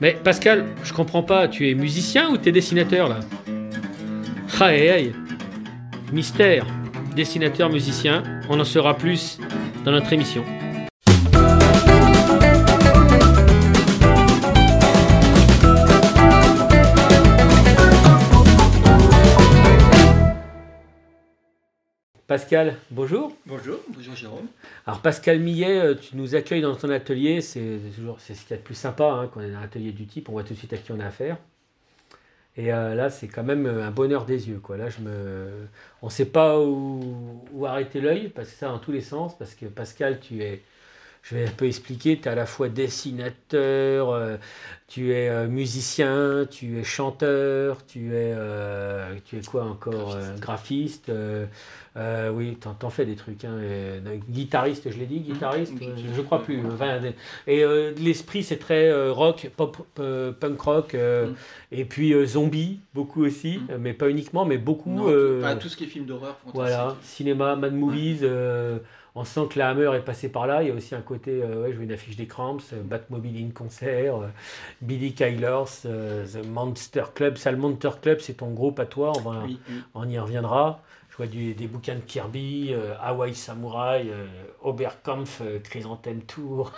Mais Pascal, je comprends pas, tu es musicien ou t'es dessinateur là? Aïe. Mystère. Dessinateur, musicien, on en saura plus dans notre émission. Pascal, bonjour. Bonjour, bonjour Jérôme. Alors Pascal Millet, euh, tu nous accueilles dans ton atelier, c'est toujours c'est ce qu'il y a de plus sympa hein, quand on est dans un atelier du type, on voit tout de suite à qui on a affaire. Et euh, là, c'est quand même un bonheur des yeux. Quoi. Là, je me... On ne sait pas où, où arrêter l'œil, parce que ça dans tous les sens, parce que Pascal, tu es, je vais un peu expliquer, tu es à la fois dessinateur, euh, tu es euh, musicien, tu es chanteur, tu es, euh, tu es quoi encore Graphiste. oui, t'en, t'en fais des trucs. Hein, et, guitariste, je l'ai dit, guitariste Mmh, je- crois plus. Enfin, et l'esprit, c'est très rock, pop, punk rock, euh, Mm. et puis zombie, beaucoup aussi, Mm. euh, mais pas uniquement, mais beaucoup. Non, tout, enfin, tout ce qui est film d'horreur, fantastique. voilà, cinéma, mad movies. euh, on sent que la Hammer est passée par là. Il y a aussi un côté, euh, ouais, je vois une affiche des Cramps, euh, Batmobile in concert, euh, Billy Kylers, euh, The Monster Club. Ça, le Monster Club, c'est ton groupe à toi. On, va, Oui, oui. on y reviendra. Je vois du- des bouquins de Kirby, Hawaii Samurai, Oberkampf, Chrysanthème Tour,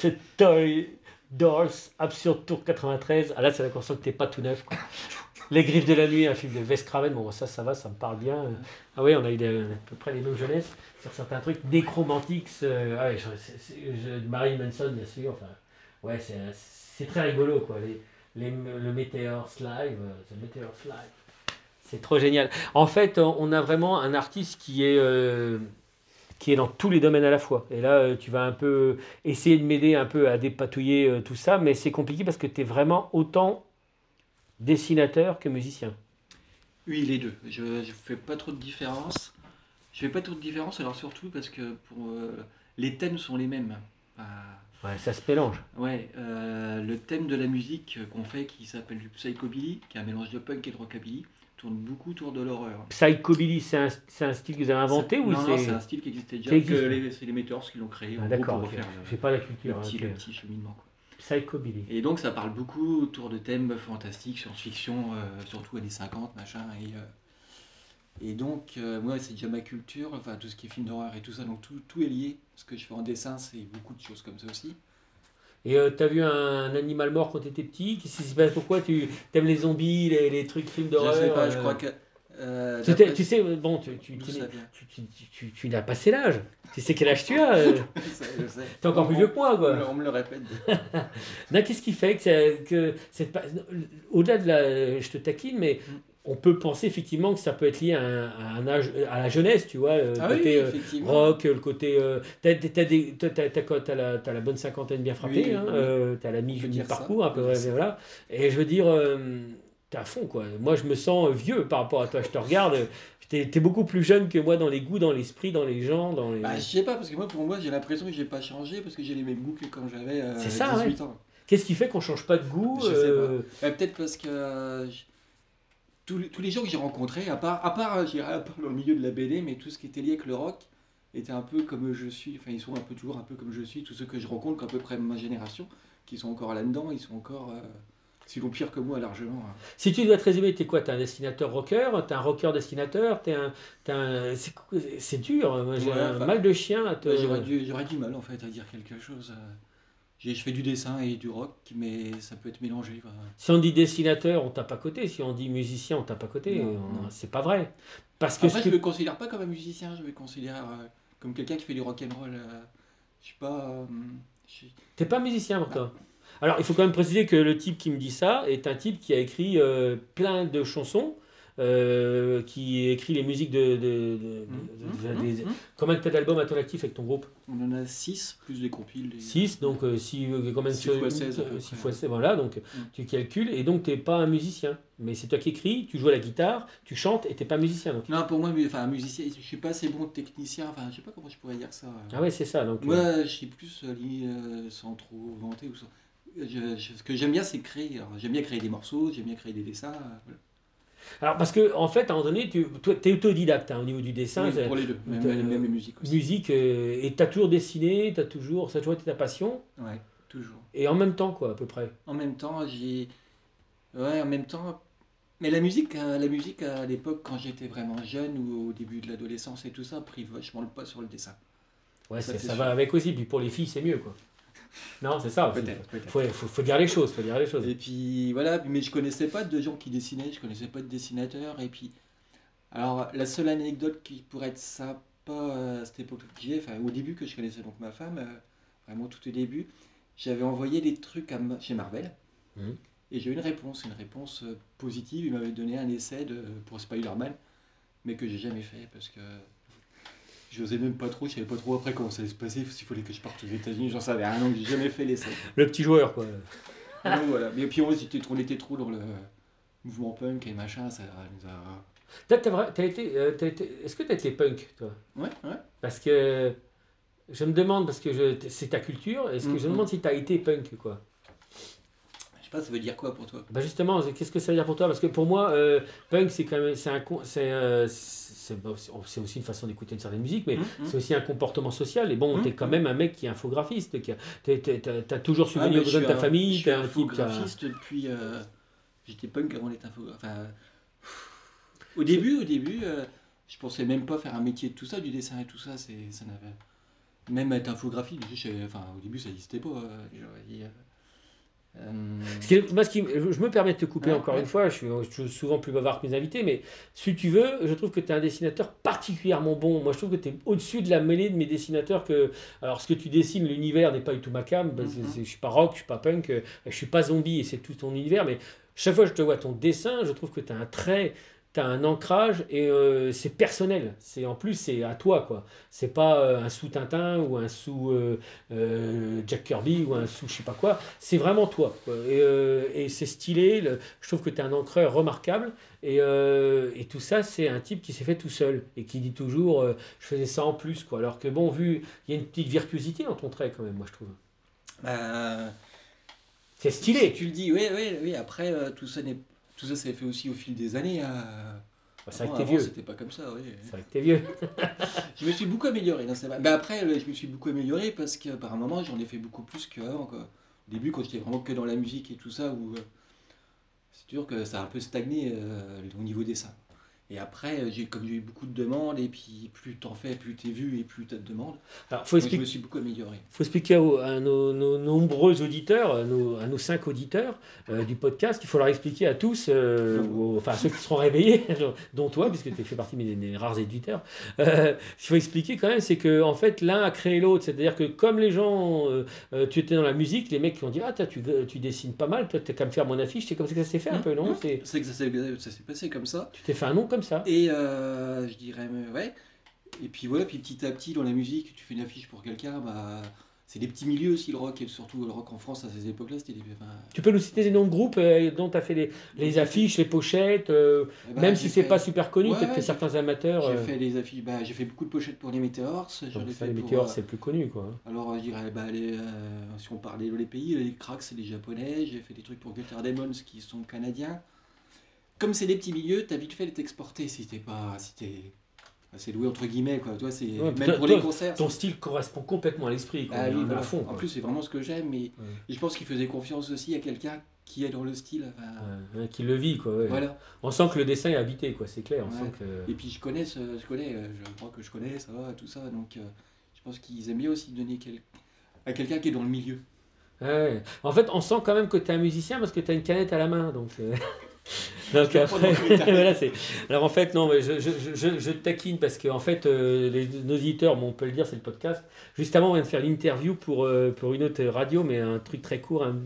The Toy Dolls, Absurd Tour 93. Ah là, c'est la conscience que t'es pas tout neuf. quoi. Les Griffes de la Nuit, un film de Wes Craven. Bon, ça, ça va, ça me parle bien. Ah oui, on a eu à peu près les mêmes jeunesses sur certains trucs. Necromantics, euh, ah ouais, je, Manson, bien sûr. Enfin, ouais, c'est, c'est très rigolo, quoi. Les, le euh, Meteor's Live. C'est trop génial. En fait, on a vraiment un artiste qui est, euh, qui est dans tous les domaines à la fois. Et là, euh, tu vas un peu essayer de m'aider un peu à dépatouiller tout ça, mais c'est compliqué parce que tu es vraiment autant dessinateur que musicien. Oui, les deux. Je ne fais pas trop de différence. Je fais pas trop de différence, alors surtout parce que pour, euh, les thèmes sont les mêmes. Ah, Ouais, ça se mélange. ouais, euh, le thème de la musique qu'on fait, qui s'appelle du psychobilly, qui est un mélange de punk et de rockabilly, tourne beaucoup autour de l'horreur. Psychobilly, c'est un, c'est un style que vous avez inventé C'est- ou non, non, c'est c'est... un style qui existait déjà. Que les- C'est les Meteors qui l'ont créé. Ah, d'accord, pour ok. refaire le- j'ai pas la le, culture. petit, ok. le petit cheminement. quoi. Psychobilly. Et donc ça parle beaucoup autour de thèmes fantastiques, science-fiction, euh, surtout années 50, machin. Et, euh, et donc, euh, moi, c'est déjà ma culture, enfin tout ce qui est film d'horreur et tout ça, donc tout, tout est lié. Ce que je fais en dessin, c'est beaucoup de choses comme ça aussi. Et euh, t'as vu un animal mort quand t'étais petit? Qu'est-ce qui se passe? Pourquoi tu aimes les zombies, les, les trucs films Je d'horreur sais pas, je crois que. Euh, tu, sais- tu sais, euh, bon, tu, tu, tu, tu, tu, tu- tu- tu n'as pas cet âge. Tu sais quel âge tu as euh, Je sais, je sais. T'es encore plus vieux que moi, quoi. On me le répète. Non, Qu'est-ce qui fait que, que cette au-delà de la, je te taquine, mais Mm. on peut penser effectivement que ça peut être lié à un, à un âge, à la jeunesse, tu vois, le Ah côté oui, euh, rock, le côté, euh, t'as, la, la bonne cinquantaine bien frappée, Oui, hein, oui. euh, t'as la On peut mi, dire ça, parcours un peu, voilà. Et je veux dire, euh, t'es à fond, quoi. Moi, je me sens vieux par rapport à toi. Je te regarde. T'es, t'es beaucoup plus jeune que moi dans les goûts, dans l'esprit, dans les gens, dans les. Bah, je sais pas, parce que moi, pour moi, j'ai l'impression que j'ai pas changé, parce que j'ai les mêmes goûts que quand j'avais euh, C'est ça, 18 ans. Qu'est-ce qui fait qu'on change pas de goût Je sais euh, Bah, Peut-être parce que euh, tous, les, tous les gens que j'ai rencontrés, à part, à part, euh, dirais, à part dans le milieu de la BD, mais tout ce qui était lié avec le rock, était un peu comme je suis, enfin ils sont un peu toujours un peu comme je suis, tous ceux que je rencontre, à peu près ma génération, qui sont encore là-dedans, ils sont encore, euh, sinon pire que moi largement. hein. Si tu dois te résumer, t'es quoi? T'es un dessinateur rocker? T'es un rocker dessinateur T'es un, un- c'est, dur. Moi, j'ai Ouais, un enfin, mal de chien à te. Ouais, J'aurais du, mal en fait à dire quelque chose. euh. Je fais du dessin et du rock, mais ça peut être mélangé. quoi. Si on dit dessinateur, on tape à côté. Si on dit musicien, on tape à côté. On-. C'est pas vrai. Parce que, Après, je que- me considère pas comme un musicien, je me considère euh, comme quelqu'un qui fait du rock and roll. euh, je suis pas. euh, t'es pas musicien pour toi? Alors, il faut quand même préciser que le type qui me dit ça est un type qui a écrit euh, plein de chansons. euh, qui écrit les musiques de. de, de- de- de- des- Combien t'as d'albums à ton actif avec ton groupe On en a 6 plus des compiles. des- 6, donc euh, si, euh, combien de Six fois 16, à peu 6 près. fois 16, voilà, donc tu calcules, et donc t'es pas un musicien. Mais c'est toi qui écris, tu joues à la guitare, tu chantes, et t'es pas musicien. Donc. Non, pour moi, mais- enfin, musicien, je suis pas assez bon technicien, enfin, je sais pas comment je pourrais dire ça. Ah ouais, c'est ça. Donc, euh, Moi, je suis plus lié, euh, sans trop vanter ou sans. Je- je- ce que j'aime bien, c'est créer. J'aime bien créer des morceaux, j'aime bien créer des dessins. euh, voilà. Alors, parce que, en fait, à un moment donné, tu es autodidacte hein, au niveau du dessin, Oui, pour les deux, même, même, même les musiques aussi. musique, euh, et t'as toujours dessiné, t'as toujours, ça a toujours été ta passion. Ouais, Toujours. Et en même temps, quoi, à peu près. En même temps, j'ai. Ouais, en même temps. Mais la musique, euh, la musique à l'époque, quand j'étais vraiment jeune ou au début de l'adolescence et tout ça, pris vachement le pas sur le dessin. Ouais, Ça, ça sûr. va avec aussi. Puis pour les filles, c'est mieux, quoi. Non, c'est ça. peut-être. Faut, faut, faut dire les choses, faut dire les choses. Et puis voilà, mais je connaissais pas de gens qui dessinaient, je connaissais pas de dessinateurs. Et puis, alors la seule anecdote qui pourrait être sympa à cette époque que j'ai, enfin au début que je connaissais donc ma femme, euh, vraiment tout au début, j'avais envoyé des trucs à chez Marvel. Mhm. Et j'ai eu une réponse, une réponse euh, positive. Il m'avait donné un essai de, pour Spider-Man, mais que j'ai jamais fait parce que je n'osais même pas trop, je savais pas trop après comment ça allait se passer, s'il fallait que je parte aux États-Unis, j'en savais rien, donc j'ai jamais fait l'essai. Le petit joueur, quoi. Donc voilà. Mais puis on était trop, on était trop dans le mouvement punk et machin, ça nous a. T'as- t'as t'as été, euh, t'as été, est-ce que tu as été punk, toi? Ouais, ouais. Parce que je me demande, parce que je- c'est ta culture, est-ce que je me Mhm. demande si tu as été punk, quoi? Pas, ça veut dire quoi pour toi? Bah justement, qu'est-ce que ça veut dire pour toi? Parce que pour moi, euh, punk, c'est quand même, c'est un, c'est, euh, c'est bon, c'est- aussi une façon d'écouter une certaine musique, mais Mhm. c'est aussi un comportement social. Et bon, Mhm. t'es quand même un mec qui est infographiste, qui t'as, toujours Ah, subvenu mais aux besoins de ta famille. Je suis type infographiste depuis. euh, J'étais punk avant d'être infographiste. Enfin, au début, au début, euh, je pensais même pas faire un métier de tout ça, du dessin et tout ça. C'est, ça n'avait. Même être infographie, enfin, au début, ça n'existait pas. euh, j'aurais dit, euh, euh, Ce qui est- moi, ce qui- je me permets de te couper Ouais, encore ouais. une fois, je suis, je suis souvent plus bavard que mes invités, mais si tu veux, je trouve que tu es un dessinateur particulièrement bon. Moi, je trouve que tu es au-dessus de la mêlée de mes dessinateurs. que Alors, ce que tu dessines, l'univers n'est pas du tout ma cam. c'est- Je suis pas rock, je suis pas punk, euh, je suis pas zombie et c'est tout ton univers, mais chaque fois que je te vois ton dessin, je trouve que tu as un trait. Tu as un ancrage et euh, c'est personnel. C'est en plus c'est à toi quoi. C'est pas euh, un sous Tintin ou un sous euh, Jack Kirby ou un sous je sais pas quoi. C'est vraiment toi. quoi. Et, et c'est stylé. le- je trouve que tu es un encreur remarquable. Et, et tout ça, c'est un type qui s'est fait tout seul et qui dit toujours je faisais ça en plus. Quoi. Alors que bon, vu, il y a une petite virtuosité dans ton trait quand même, moi je trouve. bah, C'est Si stylé. tu le dis, oui, oui, oui. Après, tout ça n'est, tout ça, s'est fait aussi au fil des années. hein. Bah, c'est vrai que t'es vieux. C'était pas comme ça, oui. C'est vrai que t'es vieux. Je me suis beaucoup amélioré, non. Mais après, je me suis beaucoup amélioré parce que par un moment, j'en ai fait beaucoup plus qu'avant. Quoi. Au début, quand j'étais vraiment que dans la musique et tout ça, où euh, c'est sûr que ça a un peu stagné euh, au niveau dessin. Et après, euh, j'ai comme j'ai eu beaucoup de demandes, et puis plus t'en fais, plus t'es vu et plus t'as de demandes. Alors, faut je me suis beaucoup amélioré. faut expliquer à nos, nos nombreux auditeurs, à nos, à nos cinq auditeurs euh, du podcast, il faut leur expliquer à tous, euh, aux- enfin à ceux qui seront réveillés, dont toi, puisque tu fais partie des, des rares éditeurs, euh, il faut expliquer quand même, c'est que en fait l'un a créé l'autre. C'est-à-dire que comme les gens, tu étais dans la musique, les mecs qui ont dit Ah, tu, tu dessines pas mal, toi, tu as qu'à me faire mon affiche, c'est comme ça que ça s'est fait un peu, non Mmh. C'est- C'est que ça s'est ça s'est passé comme ça. Tu t'es fait un nom comme ça. Et euh, je dirais, mais ouais. Et puis voilà, puis petit à petit, dans la musique, tu fais une affiche pour quelqu'un, bah, c'est des petits milieux aussi, le rock, et surtout le rock en France à ces époques-là, c'était des. enfin, Tu peux nous citer des noms de groupes euh, dont tu as fait les, les affiches, les pochettes, euh, eh ben, même si c'est fait- pas super connu, Ouais, peut-être que certains amateurs. J'ai fait des affiches, bah, j'ai fait beaucoup de pochettes pour les Météores. Les météores, c'est le plus connu, quoi. Alors, je dirais, bah, les, si on parlait dans les pays, les cracks, c'est les japonais. J'ai fait des trucs pour Gutter Demons qui sont canadiens. Comme c'est des petits milieux, t'as vite fait de t'exporter si t'es pas. Si t'es assez doué, entre guillemets, quoi. Toi, c'est. Ouais, même pour toi, les concerts. Ton style correspond complètement à l'esprit, quoi. Ah oui, voilà. fond. En plus, c'est vraiment ce que j'aime, mais Ouais. et je pense qu'il faisait confiance aussi à quelqu'un qui est dans le style. enfin, Ouais, ouais, qui le vit, quoi. Voilà. On sent que le dessin est habité, quoi. C'est clair. On sent que. Et puis je connais, ce, je connais, euh, je crois que je connais, ça va, tout ça. Donc, euh, je pense qu'ils aiment bien aussi donner quel- à quelqu'un qui est dans le milieu. Ouais. En fait, on sent quand même que tu es un musicien parce que tu as une canette à la main. Donc, euh, donc après, voilà, c'est. Alors en fait, non, mais je, je, je, taquine parce que en fait, euh, les, nos auditeurs, bon, on peut le dire, c'est le podcast. Juste avant, on vient de faire l'interview pour, euh, pour une autre radio, mais un truc très court hein,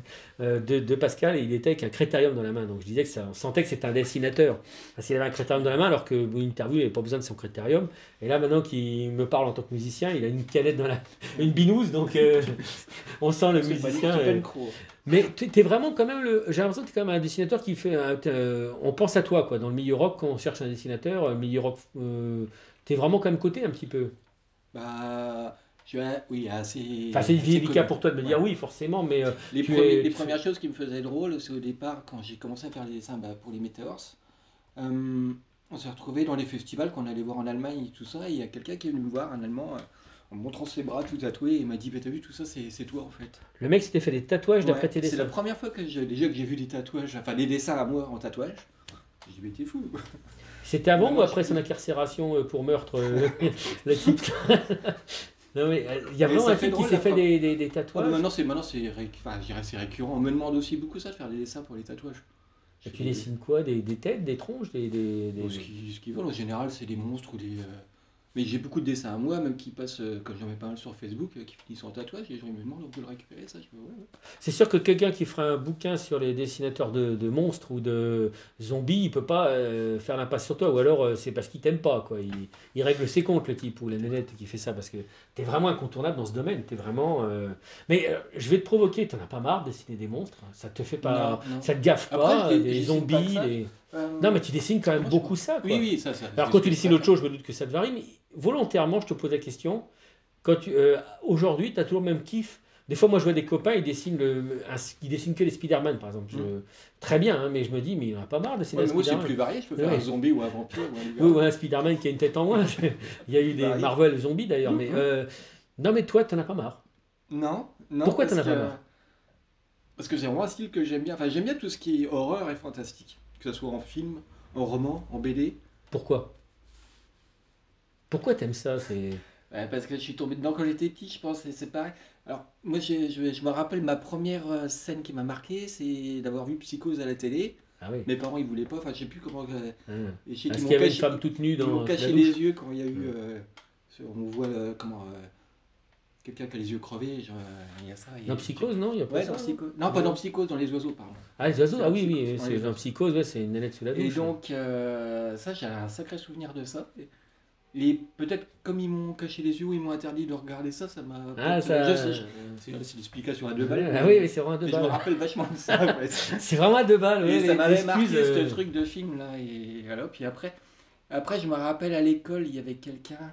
euh, de, de Pascal et il était avec un crétarium dans la main. Donc je disais que ça, on sentait que c'était un dessinateur parce qu'il avait un crétarium dans la main alors que bon, une interview, il n'avait pas besoin de son crétarium. Et là, maintenant qu'il me parle en tant que musicien, il a une canette dans la. une binouse, donc euh, on sent le musicien. Euh, mais tu es vraiment quand même le. J'ai l'impression que tu es quand même un dessinateur qui fait. un- euh, on pense à toi, quoi. Dans le milieu rock, quand on cherche un dessinateur, euh, milieu rock. tu es vraiment quand même côté un petit peu. Bah, oui, assez. Enfin, c'est délicat pour toi de me dire Ouais. oui, forcément, mais. euh, Les, Tu premiers- es- les tu premières choses qui me faisaient drôle, c'est au départ, quand j'ai commencé à faire les dessins bah, pour les Meteors, euh, on s'est retrouvé dans les festivals qu'on allait voir en Allemagne et tout ça, et il y a quelqu'un qui est venu me voir, un Allemand, euh, en montrant ses bras tout tatoués, et il m'a dit bah, T'as vu, tout ça, c'est toi en fait. Le mec s'était fait des tatouages d'après tes c'est la dessins. première fois que j'ai, déjà que j'ai vu des tatouages, enfin des dessins à moi en tatouage. J'ai dit Mais t'es fou C'était avant ou après son incarcération euh, pour meurtre euh, le type? Non mais euh, il y a vraiment un fait type qui s'est fait des, des, des Ouais, tatouages? maintenant, c'est, maintenant c'est, ré- enfin, récurrent. On me demande aussi beaucoup ça de faire des dessins pour les tatouages. Et tu dessines quoi? Des, des têtes, des tronches, des, des, des- Bon, ce qu'ils veulent en général, c'est des monstres ou des. euh, Mais j'ai beaucoup de dessins à moi, même qui passent, euh, comme j'en mets pas mal sur Facebook, euh, qui finissent en tatouage, et les gens me demandent on peut le récupérer, ça. Je fais, ouais, ouais. C'est sûr que quelqu'un qui fera un bouquin sur les dessinateurs de, de monstres ou de zombies, il peut pas euh, faire l'impasse sur toi. Ou alors euh, c'est parce qu'il t'aime pas. Quoi. Il, il règle ses comptes, le type, ou la nénette qui fait ça. Parce que tu es vraiment incontournable dans ce domaine. T'es vraiment. euh, Mais euh, je vais te provoquer. T'en as pas marre de dessiner des monstres? Ça te fait pas. Non, non. Ça te gaffe Après, pas Des zombies pas des- Euh, Non, mais tu dessines quand même beaucoup ça. Quoi. Oui, oui, ça, ça. Alors quand tu dessines autre chose, je me doute que ça te varie, mais volontairement, je te pose la question. Quand tu, euh, aujourd'hui, tu as toujours le même kiff. Des fois, moi, je vois des copains, ils dessinent, le, un- ils dessinent que les Spider-Man, par exemple. Je- Très bien, hein, mais je me dis, mais il en a pas marre de dessiner Ouais, moi, c'est plus varié. Je peux faire Ouais. un zombie ou un vampire ou un Oui, loup-garou. ou un Spider-Man qui a une tête en moins. il y a eu des Varié. Marvel zombies d'ailleurs, mais Mhm. euh, non, mais toi, t'en as pas marre. Non, non. Pourquoi parce t'en as pas marre? Parce que c'est vraiment un style que j'aime bien. Enfin, j'aime bien tout ce qui est horreur et fantastique. Que ce soit en film, en roman, en BD. Pourquoi? Pourquoi t'aimes ça? C'est Ouais, parce que je suis tombé dedans quand j'étais petit, je pense, et c'est pareil. Alors, moi, je, je me rappelle ma première euh, scène qui m'a marqué, c'est d'avoir vu Psychose à la voulait ah oui. Mes parents, ils voulaient pas, enfin, je sais plus comment. euh, et je sais Est-ce qu'ils qu'il y m'ont avait une caché, femme toute nue ils dans m'ont la caché les yeux quand il y a eu. Euh, on voit, euh, comment. euh, Quelqu'un qui a les yeux crevés, genre, euh, il y a ça. il y a- Dans Psychose, non Il y a pas Ouais, ça dans non pas dans Psychose, dans les oiseaux, pardon. Ah, les oiseaux Ah oui, oui, c'est les dans. Psychose, ouais, c'est une nanette sous la douche. Et donc, euh, ça, j'ai un sacré souvenir de ça. Et- Et peut-être comme ils m'ont caché les yeux ou ils m'ont interdit de regarder ça, ça m'a. Ah, ça... je C'est l'explication à deux balles. Ah oui, mais c'est vraiment à deux Mais je me balles. rappelle vachement de ça. C'est vraiment à deux balles, oui. Et ça les- m'avait marqué euh, ce truc de film là. Et voilà. Puis après, après, je me rappelle à l'école, il y avait quelqu'un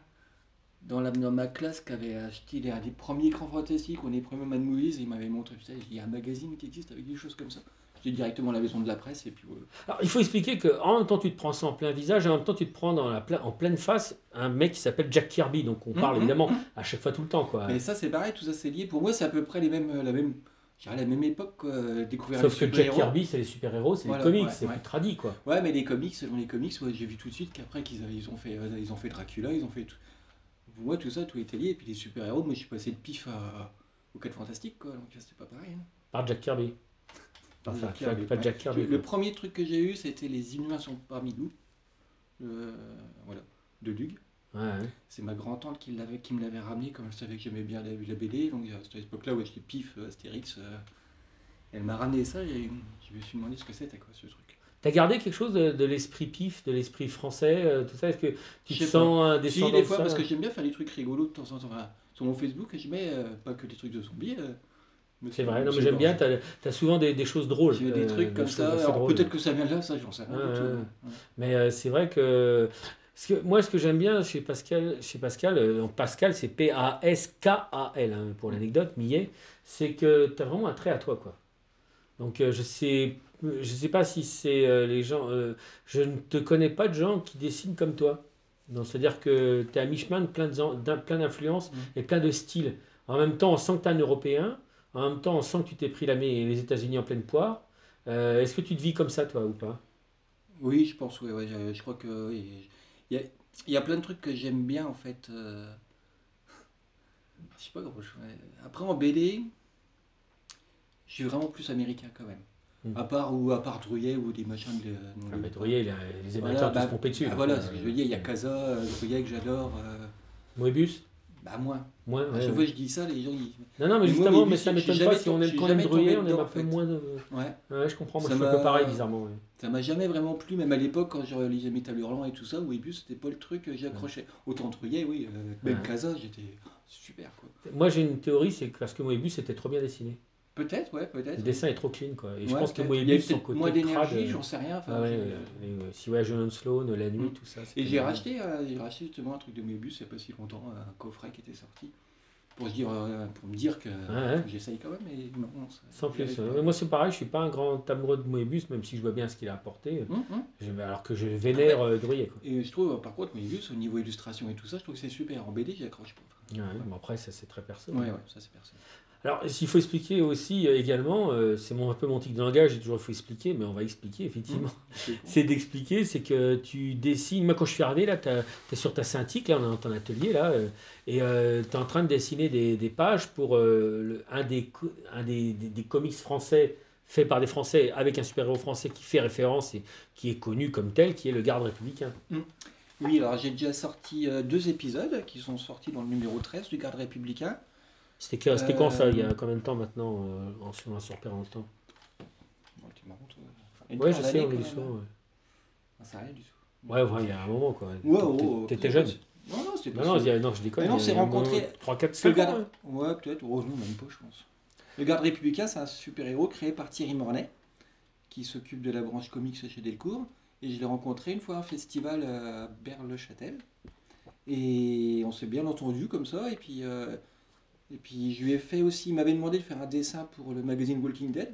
dans, la, dans ma classe qui avait acheté les, premiers écrans fantastiques, on est premiers Mad Movies, et il m'avait montré, il y a un magazine qui existe avec des choses comme ça. J'étais directement à la maison de la presse, et puis. Alors, il faut expliquer qu'en même temps, tu te prends ça en plein visage, et en même temps, tu te prends dans la en pleine face un mec qui s'appelle Jack Kirby. Donc, on parle Mhm, évidemment mhm. à chaque fois, tout le temps. Quoi. Mais ça, c'est pareil, tout ça, c'est lié. Pour moi, c'est à peu près les mêmes, la même, dirais la même époque, découvrir Sauf les que Jack. Kirby, c'est les super-héros, c'est Voilà, les comics, ouais, c'est ouais. plus tradit. Quoi. Ouais, mais les comics, selon les comics, ouais, j'ai vu tout de suite qu'après qu'ils ils ont fait, euh, ils ont fait Dracula, ils ont fait tout. Moi, tout ça, tout était lié. Et puis les super-héros, moi, je suis passé de pif à, au 4 fantastique, quoi. Donc c'était pas pareil. hein. Par Jack Kirby. Enfin, Jack Kirby, pas. Jack Kirby. Le premier truc que j'ai eu, c'était Les Inhumains sont parmi nous. Euh, voilà, de Lug. Ouais, ouais. C'est ma grand-tante qui, l'avait- qui me l'avait ramené, comme je savais que j'aimais bien la, la BD. Donc à cette époque-là, où j'étais pif, euh, Astérix. euh, elle m'a ramené ça et je me suis demandé ce que c'était, quoi, ce truc. T'as gardé quelque chose de, de l'esprit pif, de l'esprit français, euh, tout ça? Est-ce que tu te sens un Si, descendant des de fois, ça? parce que j'aime bien faire des trucs rigolos de temps en temps. Enfin, sur mon Facebook, je mets euh, pas que des trucs de zombies. euh, C'est vrai, non, mais j'aime bien, t'as as souvent des, des choses drôles. J'ai des euh, trucs comme ça. Alors peut-être que ça vient de là, ça, j'en sais rien tout. ouais. Mais euh, c'est vrai que, moi, ce que j'aime bien chez Pascal, chez Pascal, euh, donc Pascal, c'est P-A-S-K-A-L hein, pour l'anecdote, Millet, c'est que tu as vraiment un trait à toi, quoi. Donc euh, je sais, je sais pas si c'est euh, les gens, euh, je ne te connais pas de gens qui dessinent comme toi. Donc c'est-à-dire que tu es à mi-chemin de plein de- d'un- plein d'influences Mm. et plein de styles. En même temps, on sent que tu es un Européen. En même temps, on sent que tu t'es pris la, les États-Unis en pleine poire. Euh, Est-ce que tu te vis comme ça, toi, ou pas? Oui, je pense, ouais, je, je crois que oui. Il y a, il y a plein de trucs que j'aime bien en fait. euh, Je sais pas comment je. Après en BD, je suis vraiment plus américain quand même. Mm. À part ou à part Drouillet ou des machins de. Ah, mais Drouillet, il a- les Américains Voilà, tous bah, pompé dessus. ah, voilà, ce que je veux dire, il y a Casa, euh, Drouillet que j'adore. euh, Moebius bah moins. Moins, ouais, chaque ouais. fois je dis ça, les gens ils. Non, non, mais Mais moi, justement, Moebius, mais ça je m'étonne pas si on aime je quand même Drouillet, on aime un peu moins de. Ouais. Ouais, je comprends, moi Ça je un peu pareil bizarrement. ouais. Ça m'a jamais vraiment plu, même à l'époque quand je lisais Métal Hurlant et tout ça, Moebius c'était pas le truc que j'accrochais. Autant Drouillet, oui, euh, même. Casa, j'étais super quoi. Moi j'ai une théorie, c'est parce que Moebius était trop bien dessiné. Peut-être, ouais, peut-être. Le dessin est trop clean quoi. Et je pense que Moebius, son côté moins d'énergie, euh, j'en sais rien. Ah ouais, je- euh, les, euh, si ouais, John Sloan, la nuit, Mm. tout ça. Et j'ai racheté, euh, j'ai racheté justement un truc de Moebius il n'y a pas si longtemps, un coffret qui était sorti. pour, se dire, euh, pour me dire que, j'essaye quand même. Mais non, Sans plus. euh. Moi, c'est pareil, je suis pas un grand amoureux de Moebius, même si je vois bien ce qu'il a apporté. Hum. Je- alors que je vénère euh, Druillet. Quoi. Et je trouve, par contre, Moebius, au niveau illustration et tout ça, je trouve que c'est super. En BD, j'y accroche pas. Ouais, bon, après, ça c'est très personnel. Ouais, ouais, ça c'est personne. Alors, s'il faut expliquer aussi euh, également, euh, c'est mon, un peu mon tic de langage, j'ai toujours il faut expliquer, mais on va expliquer effectivement. C'est con. C'est d'expliquer, c'est que tu dessines. Moi, quand je suis arrivé, là, tu es sur ta Cintiq, là, on est dans ton atelier, là, euh, et tu es en train de dessiner des, des pages pour le- un, des, un des, des- des comics français faits par des Français avec un super-héros français qui fait référence et qui est connu comme tel, qui est le garde républicain. Oui, alors j'ai déjà sorti deux épisodes qui sont sortis dans le numéro 13 du Garde républicain. C'était quand ça Euh, Il y a combien de temps maintenant euh, en, sur, en sur Bon, t'es marrant, toi. Une Ouais, je sais, on est souvent. hein. Ouais, Ah, C'est rien du tout. ouais, ouais, il y a un moment quoi. Ouais, T'étais- oh, oh, T'étais jeune. Non, non, c'était Non, pas non, ça. il y a- non, je déconne. Mais non, a un rencontré- moment, 3-4 Le 5 garde... ans. hein. Ouais, peut-être. Oh, non, même pas, je pense. Le garde républicain, c'est un super-héros créé par Thierry Mornay, qui s'occupe de la branche comics chez Delcourt. Et je l'ai rencontré une fois à un festival à Berle-Châtel. Et on s'est bien entendu comme ça. Et puis, euh, et puis je lui ai fait aussi, il m'avait demandé de faire un dessin pour le magazine Walking Dead.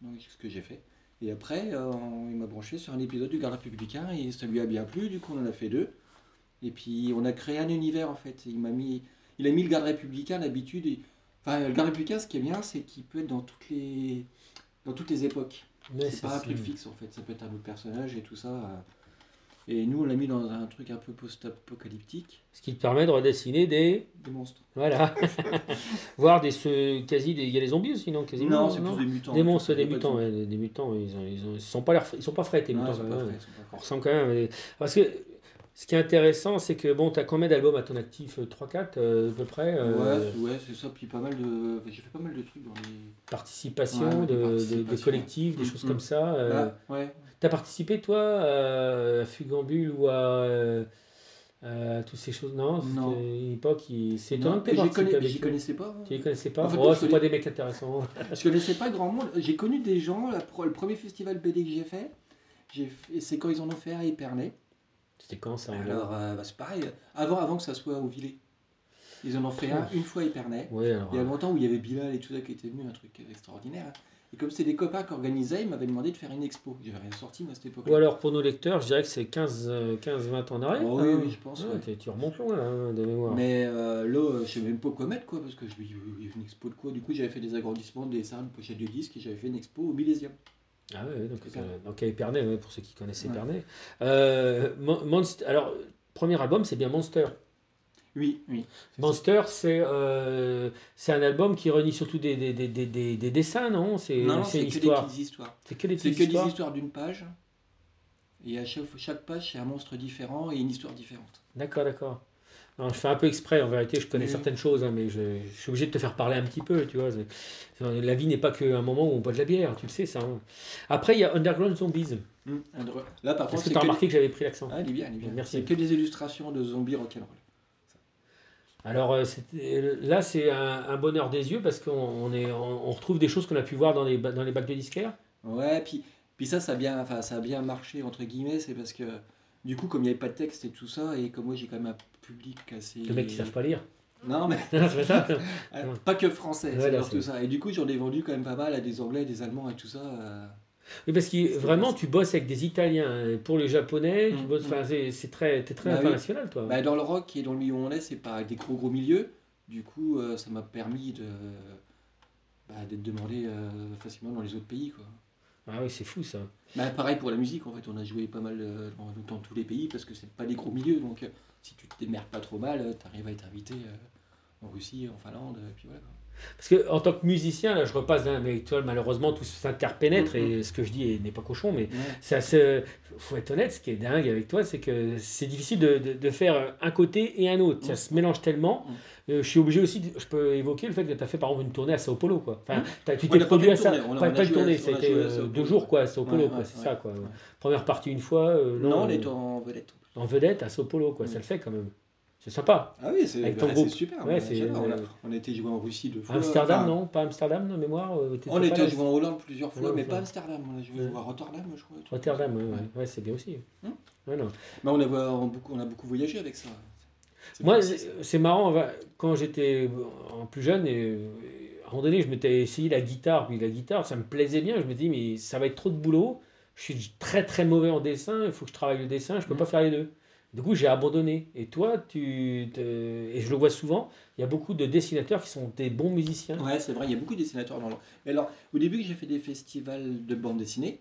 Donc c'est ce que j'ai fait. Et après, euh, il m'a branché sur un épisode du garde républicain et ça lui a bien plu. Du coup, on en a fait deux. Et puis on a créé un univers en fait. Il m'a mis, il a mis le garde républicain d'habitude. Enfin, le garde républicain, ce qui est bien, c'est qu'il peut être dans toutes les, dans toutes les époques. Mais C'est pas un truc fixe en fait. Ça peut être un autre personnage et tout ça. Et nous, on l'a mis dans un truc un peu post-apocalyptique. Ce qui te permet de redessiner des. Des monstres. Voilà. Voir des. ce- quasi des. Il y a des zombies aussi, non quasiment, Non, c'est plus des mutants. Des monstres, des mutants, ouais, des, mutants, ils, ont, ils, ont- ils sont pas l'air- ils sont pas frais, tes mutants. ils sont quand pas même. frais, ils sont pas On frais. ressent quand même. Parce que ce qui est intéressant, c'est que bon, tu as combien d'albums à ton actif 3-4 à peu près euh, Ouais, c'est- ouais, c'est ça. Puis pas mal de. enfin, J'ai fait pas mal de trucs dans les. Participation, Ouais, de, des de- des participations. collectifs, des Mm, choses mm. comme ça. euh, Bah, ouais. T'as participé, toi, à Fugambule ou à, euh, à toutes ces choses? Non, Non. une époque qui. C'est étonnant que j'y connaissais pas. Tu les connaissais pas? En fait, Oh, c'est pas des mecs intéressants. Je connaissais pas grand monde. J'ai connu des gens. la le premier festival BD que j'ai fait, fait- c'est quand ils en ont fait à Épernay. C'était quand ça en Alors, euh, bah, c'est pareil. Avant, avant que ça soit au Villet. Ils en ont fait un une fois Épernay. Ouais, alors. Il y a longtemps où il y avait Bilal et tout ça qui était venu, un truc extraordinaire. hein. Et comme c'était des copains qui organisaient, ils m'avaient demandé de faire une expo. J'avais rien sorti moi, à cette époque. Ou alors pour nos lecteurs, je dirais que c'est 15-20 ans en arrière. Oh, oui, hein. oui, je pense, Ouais, ouais. t'es- Tu remontes loin hein, de mémoire. Mais euh, là, euh, je sais même pas quoi mettre, quoi, parce que je a une expo de quoi Du coup, j'avais fait des agrandissements, des dessins, de pochettes de disques, et j'avais fait une expo au Millésium. Ah ouais, donc, euh, donc à Épernay, ouais, pour ceux qui connaissent Ouais. Épernay. Euh, Mon- Monst- alors, premier album, c'est bien Monster. Oui, oui. Monster, c'est euh, un album qui réunit surtout des, des, des, des, des- des dessins, non? C'est que des histoire. petites histoires. C'est que des C'est petites que histoires. des histoires d'une page. Et à chaque, chaque page, c'est un monstre différent et une histoire différente. D'accord, d'accord. Je fais un peu exprès, en vérité, je connais Oui. certaines choses, hein, mais je, je suis obligé de te faire parler un petit peu, tu vois. La vie n'est pas qu'un moment où on boit de la bière, tu le sais, ça. hein. Après, il y a Underground Zombies. Dre- Là, par contre, que tu as remarqué que j'avais pris l'accent? Ah, il est bien, il est bien. Merci. C'est que des illustrations de zombies rock'n'roll. Alors euh, là, c'est un, un bonheur des yeux parce qu'on on est, on, on retrouve des choses qu'on a pu voir dans les, dans les bacs de disquaires. Ouais, puis, puis ça, ça a, bien, enfin, ça a bien marché, entre guillemets, c'est parce que du coup, comme il n'y avait pas de texte et tout ça, et comme moi j'ai quand même un public assez. Les mecs qui savent pas lire. Non, mais Non, c'est pas ça euh, pas que français, Ouais, c'est ça. Et du coup, j'en ai vendu quand même pas mal à des Anglais, des Allemands et tout ça. euh. Oui, parce que vraiment, tu bosses avec des Italiens. Et Pour les Japonais, tu Mm, bosses, mm. enfin, c'est très, t'es très Bah oui. international, toi. Bah, dans le rock et dans le milieu où on est, c'est pas des gros gros milieux. Du coup, euh, ça m'a permis de bah, d'être demandé euh, facilement dans les autres pays. Quoi. Ah oui, c'est fou ça. Bah, pareil pour la musique, en fait, on a joué pas mal euh, dans, tous les pays parce que c'est pas des gros milieux. Donc, euh, si tu te démerdes pas trop mal, tu arrives à être invité euh, en Russie, en Finlande, et puis voilà. Parce que en tant que musicien, là, je repasse d'un, vois, malheureusement, tout s'interpénètre Mm, et ce que je dis est- n'est pas cochon, mais ça se, faut être honnête, ce qui est dingue avec toi, c'est que c'est difficile de, de, de faire un côté et un autre. Ça Mm. se mélange tellement. Mm. Euh, je suis obligé aussi, de- je peux évoquer le fait que tu as fait par exemple une tournée à Sao Paulo, quoi. Enfin, Mm. tu t'es produit à ça, tournée, on a- pas, on a pas une joué tournée, c'était euh, deux jours quoi, à Sao Paulo, Ouais, quoi, ouais, c'est ouais, ça quoi. Première partie une fois, euh, Non, non, on est en vedette. en vedette à Sao Paulo, quoi. Mm. Ça le fait quand même. C'est sympa. Ah oui, c'est Avec ton bah, super. Ouais, on, j'adore. on, a, euh, on a été joué en Russie deux fois. Amsterdam, enfin, non Pas Amsterdam, de mémoire euh, On était là joué en Hollande plusieurs fois, mais pas Amsterdam. On a joué Ouais. à Rotterdam, je crois. Rotterdam, ouais, ouais. C'est bien aussi. Hmm. Ouais, non. Mais on a, a beaucoup, on a beaucoup voyagé avec ça. Moi, c'est- marrant, quand j'étais plus jeune, et, à un moment donné, je m'étais essayé la guitare, puis la guitare, ça me plaisait bien. Je me dis, mais ça va être trop de boulot. Je suis très très mauvais en dessin, il faut que je travaille le dessin, je peux Mhm. pas faire les deux. Du coup, j'ai abandonné. Et toi, tu et je le vois souvent, il y a beaucoup de dessinateurs qui sont des bons musiciens. Ouais, c'est vrai, il y a beaucoup de dessinateurs dans le. Mais alors, au début, j'ai fait des festivals de bande dessinée.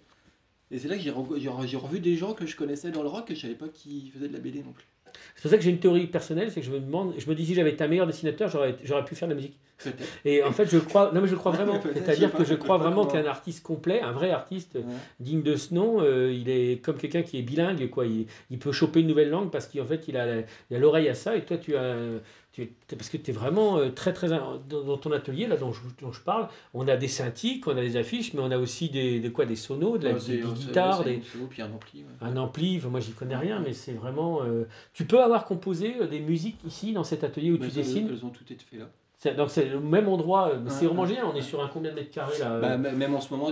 Et c'est là que j'ai re- j'ai re- j'ai revu des gens que je connaissais dans le rock que je savais pas qu'ils faisaient de la BD non plus. C'est pour ça que j'ai une théorie personnelle, c'est que je me demande, je me dis si j'avais été un meilleur dessinateur, j'aurais pu faire de la musique. Et en fait, je crois, non mais je crois vraiment. C'est-à-dire que je crois vraiment qu'un artiste complet, un vrai artiste Ouais. digne de ce nom, euh, il est comme quelqu'un qui est bilingue, quoi. Il, il peut choper une nouvelle langue parce qu'en fait, il a l'oreille à ça. Et toi, tu as, tu parce que tu es vraiment euh, très très dans, dans ton atelier là dont je, dont je parle. On a des synthiques, on a des affiches, mais on a aussi des, des quoi, des sonos, de la, Ouais, des, des guitares, des, solo, puis un ampli. ouais. un ampli. Moi, j'y connais rien, mais c'est vraiment. euh, tu peux avoir composé euh, des musiques ici dans cet atelier où Mais tu elles- dessines. Elles ont toutes été faites là. C'est- Donc c'est le même endroit. euh, C'est vraiment génial. On est sur un combien de mètres carrés là euh, Bah, même en ce moment,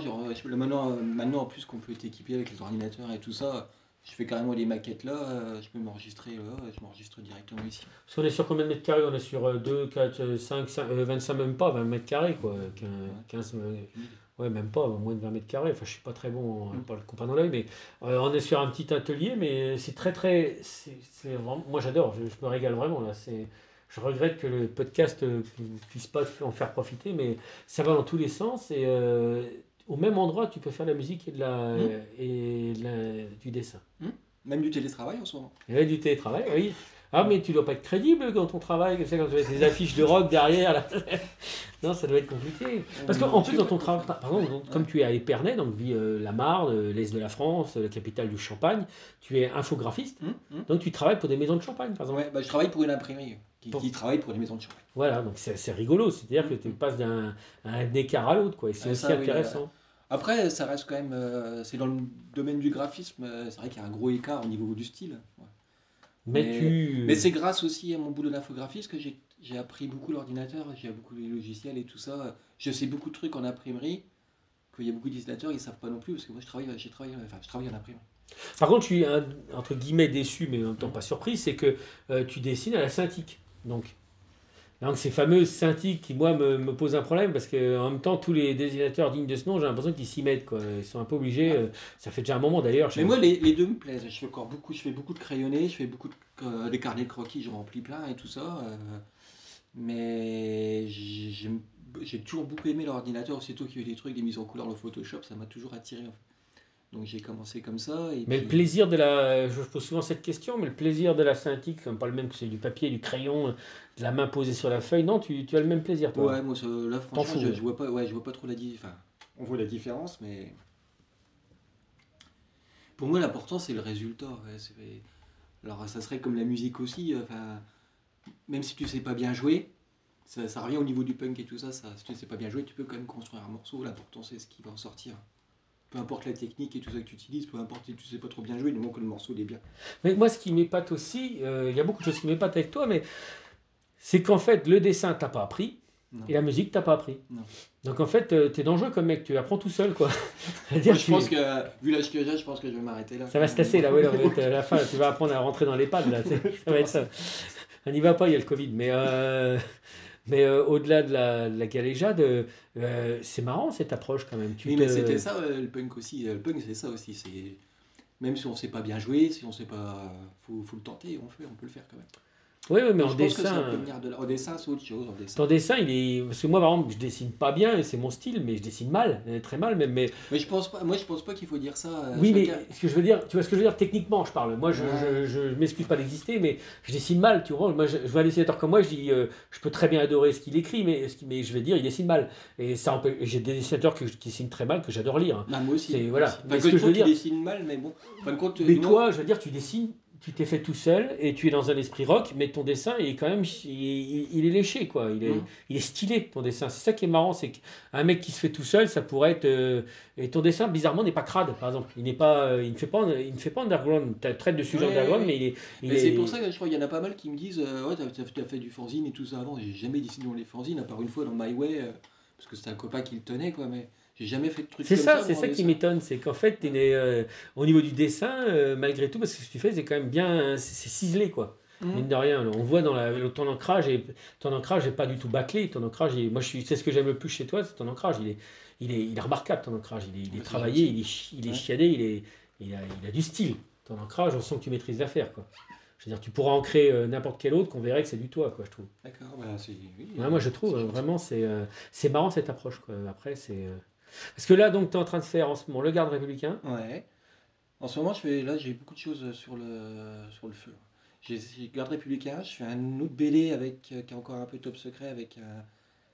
maintenant, euh, maintenant en plus qu'on peut être équipé avec les ordinateurs et tout ça, je fais carrément les maquettes là, euh, je peux m'enregistrer là, je m'enregistre directement ici. Parce qu'on est sur combien de mètres carrés? On est sur euh, 2, 4, 5, 5 euh, 25 même pas, 20 mètres carrés quoi. 15, 15, euh, ouais, même pas, moins de 20 mètres carrés. Enfin, je suis pas très bon, Mm. pas le copain dans l'œil, mais euh, on est sur un petit atelier, mais c'est très très. c'est vraiment- moi j'adore, je, je me régale vraiment là. C'est, je regrette que le podcast ne puisse pas en faire profiter, mais ça va dans tous les sens et euh, au même endroit tu peux faire de la musique et, de la, Mm. et de la- du dessin. Même du télétravail en ce moment. A du télétravail, oui. Ah, mais tu dois pas être crédible quand on travaille, comme ça, quand tu as des affiches de rock derrière. là. non, ça doit être compliqué. Parce qu'en plus, dans ton travail, par exemple, comme tu es à Épernay, donc vie euh, la Marne, euh, l'Est de la France, la capitale du Champagne, tu es infographiste, hum. donc tu travailles pour des maisons de champagne, par exemple. Ouais, bah, je travaille pour une imprimerie qui, Pour- qui travaille pour les maisons de champagne. Voilà, donc c'est rigolo, c'est-à-dire que tu passes d'un un écart à l'autre, quoi, et c'est Ouais, aussi ça, oui, intéressant. Après, ça reste quand même. euh, c'est dans le domaine du graphisme, euh, c'est vrai qu'il y a un gros écart au niveau du style. ouais. Mais, Mais- tu. Mais c'est grâce aussi à mon boulot d'infographiste que j'ai j'ai appris beaucoup l'ordinateur, j'ai beaucoup les logiciels et tout ça. Je sais beaucoup de trucs en imprimerie qu'il y a beaucoup de dessinateurs ils savent pas non plus parce que moi je travaille, j'ai travaillé, enfin je travaille en imprimerie. Par contre, je suis un- entre guillemets déçu, mais en même temps pas surpris, c'est que euh, tu dessines à la synthique. Donc, donc ces fameuses synthiques qui, moi, me, me posent un problème parce que en même temps, tous les dessinateurs dignes de ce nom, j'ai l'impression qu'ils s'y mettent. Quoi. Ils sont un peu obligés. euh, ça fait déjà un moment d'ailleurs. Mais moi les, les deux me plaisent. Je fais encore beaucoup, je fais beaucoup de crayonnés, je fais beaucoup de euh, des carnets de croquis, je remplis plein et tout ça. euh, mais j'ai toujours beaucoup aimé l'ordinateur, aussitôt qu'il y a eu des trucs, des mises en couleur, le Photoshop, ça m'a toujours attiré. en fait. Donc j'ai commencé comme ça. Et Mais puis- le plaisir de la. Je pose souvent cette question, mais le plaisir de la synthique, comme pas le même que c'est du papier, du crayon, de la main posée sur la feuille, non, tu, tu as le même plaisir, toi. Ouais, moi là franchement, je, vois pas, ouais, je vois pas trop la différence. Enfin, on voit la différence, mais pour moi l'important c'est le résultat. ouais, c'est- Alors ça serait comme la musique aussi. euh, Enfin, même si tu sais pas bien jouer, ça, ça revient au niveau du punk et tout ça, ça. Si tu sais pas bien jouer, tu peux quand même construire un morceau. L'important c'est ce qui va en sortir. Peu importe la technique et tout ça que tu utilises, peu importe si tu sais pas trop bien jouer, du moment que le morceau il est bien. Mais moi, ce qui m'épate aussi, euh, il y a beaucoup de choses qui m'épatent avec toi, mais c'est qu'en fait, le dessin, t'as pas appris, Non. et la musique, t'as pas appris. Non. Donc en fait, euh, t'es dangereux comme mec, tu apprends tout seul, quoi. Moi, je pense que vu l'âge que j'ai, je pense que je vais m'arrêter là. Ça va se casser là, ouais, là, ouais, à la fin, tu vas apprendre à rentrer dans l'EHPAD, là, c'est- ça va être ça. On n'y va pas, il y a le Covid, mais, euh, mais euh, au-delà de la, de la galéjade, euh, c'est marrant cette approche quand même. Tu Oui, te- mais c'était ça euh, le punk aussi. Le punk, c'est ça aussi. C'est même si on sait pas bien jouer, si on sait pas, faut, faut le tenter. On fait, on peut le faire quand même. Oui, oui, mais je en pense que ça dessin. peut venir de là. En dessin, c'est autre chose. En dessin. Ton dessin, il est. Parce que moi, par exemple, je dessine pas bien, c'est mon style, mais je dessine mal, euh, très mal même. Mais Mais je pense pas. Moi, je pense pas qu'il faut dire ça. euh, oui, mais ce que je veux dire, tu vois ce que je veux dire techniquement, je parle. Moi, je, Ouais. je, je m'excuse pas d'exister, mais je dessine mal, tu vois. Moi, je, vois un dessinateur comme moi, je dis, euh, je peux très bien adorer ce qu'il écrit, mais, ce qui- mais je vais dire, il dessine mal. Et ça, j'ai des dessinateurs que, qui dessinent très mal, que j'adore lire. Non, moi aussi. Moi voilà. aussi. Mais ce que je veux dire- qu'il dessine mal, mais bon. En fin de compte, Mais moi- toi, je veux dire, tu dessines, tu t'es fait tout seul et tu es dans un esprit rock, mais ton dessin, il est quand même, il, est léché, quoi. Il est, Mhm. il est stylé, ton dessin. C'est ça qui est marrant, c'est qu'un mec qui se fait tout seul, ça pourrait être. euh, et ton dessin, bizarrement, n'est pas crade, par exemple. Il n'est pas, euh, il ne fait pas, il ne fait pas underground. Tu traites de sujet Ouais, underground, ouais. mais il est. il Mais est- c'est pour ça que je crois qu'il y en a pas mal qui me disent euh, Ouais, t'as t'as- t'as fait du fanzine et tout ça avant. J'ai jamais dessiné dans les fanzines, à part une fois dans My Way, parce que c'était un copain qui le tenait, quoi. Mais j'ai jamais fait de trucs C'est comme ça, ça. c'est ça qui m'étonne, c'est qu'en fait, euh, au niveau du dessin, euh, malgré tout, parce que ce que tu fais, c'est quand même bien, c'est ciselé, quoi. Mhm. Mine de rien, on voit dans la, le- ton ancrage, et ton ancrage n'est pas du tout bâclé. Ton ancrage, est- moi, je suis, c'est ce que j'aime le plus chez toi, c'est ton ancrage. Il est, il est, il est remarquable, ton ancrage. Il est, il travaillé, il est, chi- il est chiadé, il, est, il, a, il a du style. Ton ancrage, on sent que tu maîtrises l'affaire, quoi. Je veux dire, tu pourras ancrer euh, n'importe quel autre qu'on verrait que c'est du toi, quoi, je trouve. D'accord, c'est. Oui, Ouais, moi, je trouve, vraiment, c'est euh, c'est marrant cette approche, quoi. Après, c'est. euh, Parce que là, donc, tu es en train de faire en ce moment le garde républicain. Ouais. En ce moment, je fais, là, j'ai beaucoup de choses sur le, le feu. J'ai j'ai Garde républicain, je fais un autre BD avec, euh, qui est encore un peu top secret avec un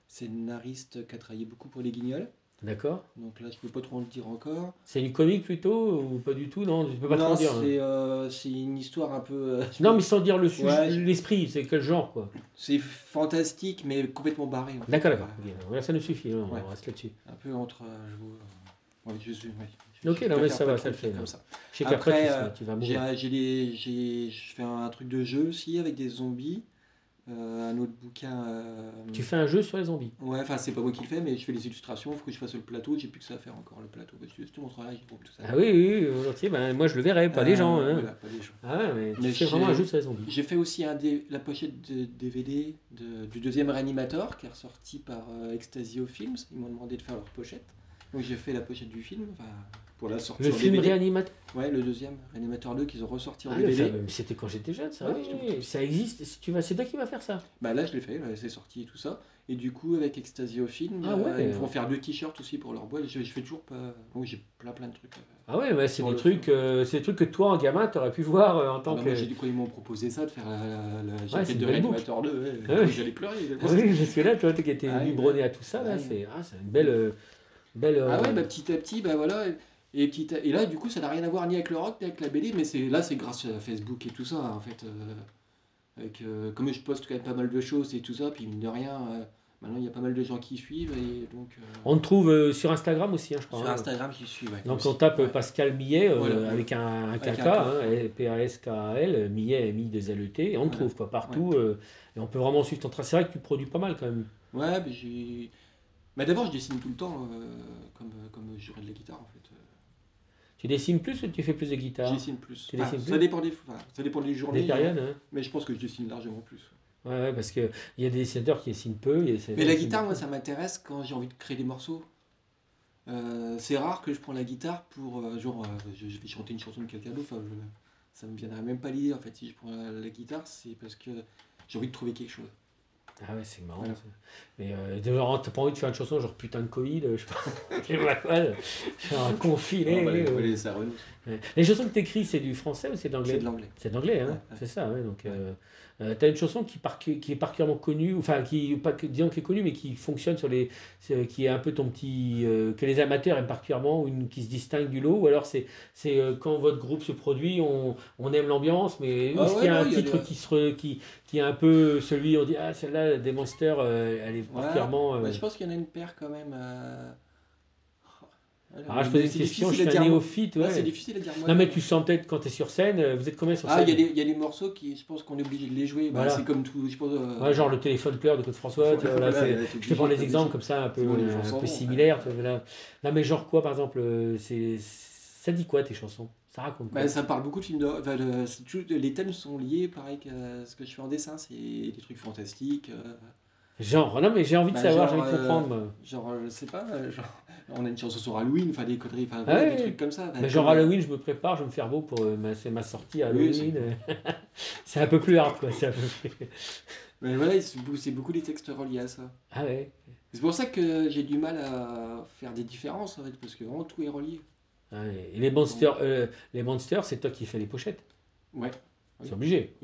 scénariste qui a travaillé beaucoup pour les Guignols. D'accord Donc là, je peux pas trop en dire encore. C'est du comique plutôt ou pas du tout? Non, tu peux pas non, trop dire. hein. c'est euh, c'est une histoire un peu. euh, Non, mais sans dire le sujet, Ouais, je- l'esprit, c'est quel genre, quoi? C'est fantastique, mais complètement barré. en. D'accord, d'accord. Ouais. Ça nous suffit, hein, on reste là-dessus. Un peu entre. euh, je je suis-. Ok, Je non, mais ça va, ça le fait, Comme ça. Je sais qu'après, Après, tu, vas mourir. Des- j'ai- je fais un truc de jeu aussi avec des zombies. Euh, un autre bouquin. euh, Tu fais un jeu sur les zombies. Ouais, enfin, c'est pas moi qui le fais, mais je fais les illustrations. Il faut que je fasse le plateau. J'ai plus que ça à faire encore, le plateau. Parce que tout mon travail. je tout ça. Ah oui, oui, volontiers. Ben, moi, je le verrai, pas les Euh, gens. Hein. Voilà, pas les gens. Ah ouais, mais tu Mais fais vraiment un jeu sur les zombies. J'ai fait aussi un dé- la pochette de DVD de- du deuxième Reanimator qui est ressorti par euh, Extasio Films. Ils m'ont demandé de faire leur pochette. Donc j'ai fait la pochette du film enfin, pour la sortie Le film DVD. réanimateur. Ouais, le deuxième Reanimator 2 qu'ils ont ressorti en Ah, DVD. c'était quand j'étais jeune, ça. Ouais, oui, ça existe. Si tu vas, c'est toi qui vas faire ça. Bah là je l'ai fait, c'est sorti et tout ça. Et du coup avec Extasio Film, Ah ouais. euh, ils vont faire deux t-shirts aussi pour leur boîte. Je, je fais toujours pas. Donc j'ai plein plein de trucs. euh. Ah ouais, c'est des trucs, euh, c'est des trucs que toi, en gamin, t'aurais pu voir euh, en Ah tant bah, que. moi j'ai dit quoi ils m'ont proposé ça de faire la, jaquette une de. Reanimator 2. Ouais. Ah ouais. J'allais pleurer. Ah oui, parce que là, toi, qui étais Ah biberonné à tout ça, là, Ah c'est ah, une belle. euh, belle Ah euh, ouais, bah, petit à petit, bah voilà. Et, petit et là, du coup, ça n'a rien à voir ni avec le rock, ni avec la BD, mais c'est là, c'est grâce à Facebook et tout ça, en fait. euh, avec, euh, comme je poste quand même pas mal de choses et tout ça, puis mine de rien, euh, maintenant, il y a pas mal de gens qui suivent, et donc... euh, On te trouve euh, sur Instagram aussi, hein, je crois. sur hein. Instagram, suis, ouais. Donc aussi. on tape Ouais. Pascal Millet euh, Voilà. avec un, un Avec KK, hein, P-A-S-K-A-L, euh, Millet, mis des L-E-T, et on te trouve quoi, partout. euh, et on peut vraiment suivre ton travail. C'est vrai que tu produis pas mal quand même. Ouais, mais j'ai... Mais d'abord, je dessine tout le temps, euh, comme, comme je de la guitare, en fait. Tu dessines plus ou tu fais plus de guitare Je dessine plus. Tu Enfin, dessines ça, dépend des, enfin, ça dépend des journées, Des périodes hein mais je pense que je dessine largement plus. Ouais, ouais, parce qu'il y a des dessinateurs qui dessinent peu. il y a des dessinateurs Mais la guitare, moi, ça m'intéresse quand j'ai envie de créer des morceaux. Euh, c'est rare que je prends la guitare pour, euh, genre, euh, je, je vais chanter une chanson de quelqu'un d'autre. Enfin, je- ça me viendrait même pas l'idée, en fait, si je prends la, la guitare, c'est parce que j'ai envie de trouver quelque chose. Ah ouais, c'est marrant. Voilà. ça. Mais euh, t'as pas envie de faire une chanson genre putain de Covid, euh, je sais pas, pas quoi, euh, genre confiné. On va les- euh. les-. Ouais. Les chansons que t'écris, c'est du français ou c'est de C'est l'anglais de l'anglais. C'est de l'anglais, hein Ouais, ouais. c'est ça. Donc, euh, euh, t'as une chanson qui, par- qui est particulièrement connue, enfin, qui, pas que, disons qui est connue, mais qui fonctionne sur les. c'est- qui est un peu ton petit. euh, que les amateurs aiment particulièrement, ou une qui se distingue du lot, ou alors c'est c'est euh, quand votre groupe se produit, on, on aime l'ambiance, mais Ah est-ce qu'il y a un a titre des- qui, se re- qui, qui est un peu celui, on dit, ah, celle-là, des Monsters, elle est particulièrement. ouais, je pense qu'il y en a une paire quand même. Euh, Ah, je pose une question, je suis un néophyte. Ouais, Ouais. c'est difficile à dire. moi. non, mais tu sens peut-être quand tu es sur scène, euh, vous êtes combien sur Ah, scène il y, a des- il y a des morceaux qui, je pense qu'on est obligé de les jouer. Bah, c'est comme tout, je pense. euh, Ouais, genre le téléphone pleure de Claude François, tu vois, là, là, je te prends des exemples comme ça, un peu, un peu similaires. tu vois, là. Non, mais genre quoi, par exemple, c'est, ça dit quoi tes chansons? Ça raconte quoi? Bah, ça parle beaucoup de films d'horreur. Enfin, le- les thèmes sont liés, pareil que ce que je fais en dessin. C'est des trucs fantastiques. Genre, non, mais j'ai envie de Bah, savoir, j'ai envie de comprendre. genre, je sais pas, genre, on a une chanson sur Halloween, enfin des conneries, enfin Ah ouais. des trucs comme ça. Genre Halloween, je me prépare, je vais me faire beau pour euh, ma, ma sortie Oui, Halloween. euh. c'est un peu plus hard, quoi. c'est plus- Mais voilà, c'est beaucoup- des textes reliés à ça. Ah ouais. C'est pour ça que j'ai du mal à faire des différences, en fait, parce que vraiment tout est relié. Ah ouais. Et les monsters, euh, les monsters, c'est toi qui fais les pochettes. Ouais, C'est Oui. obligé.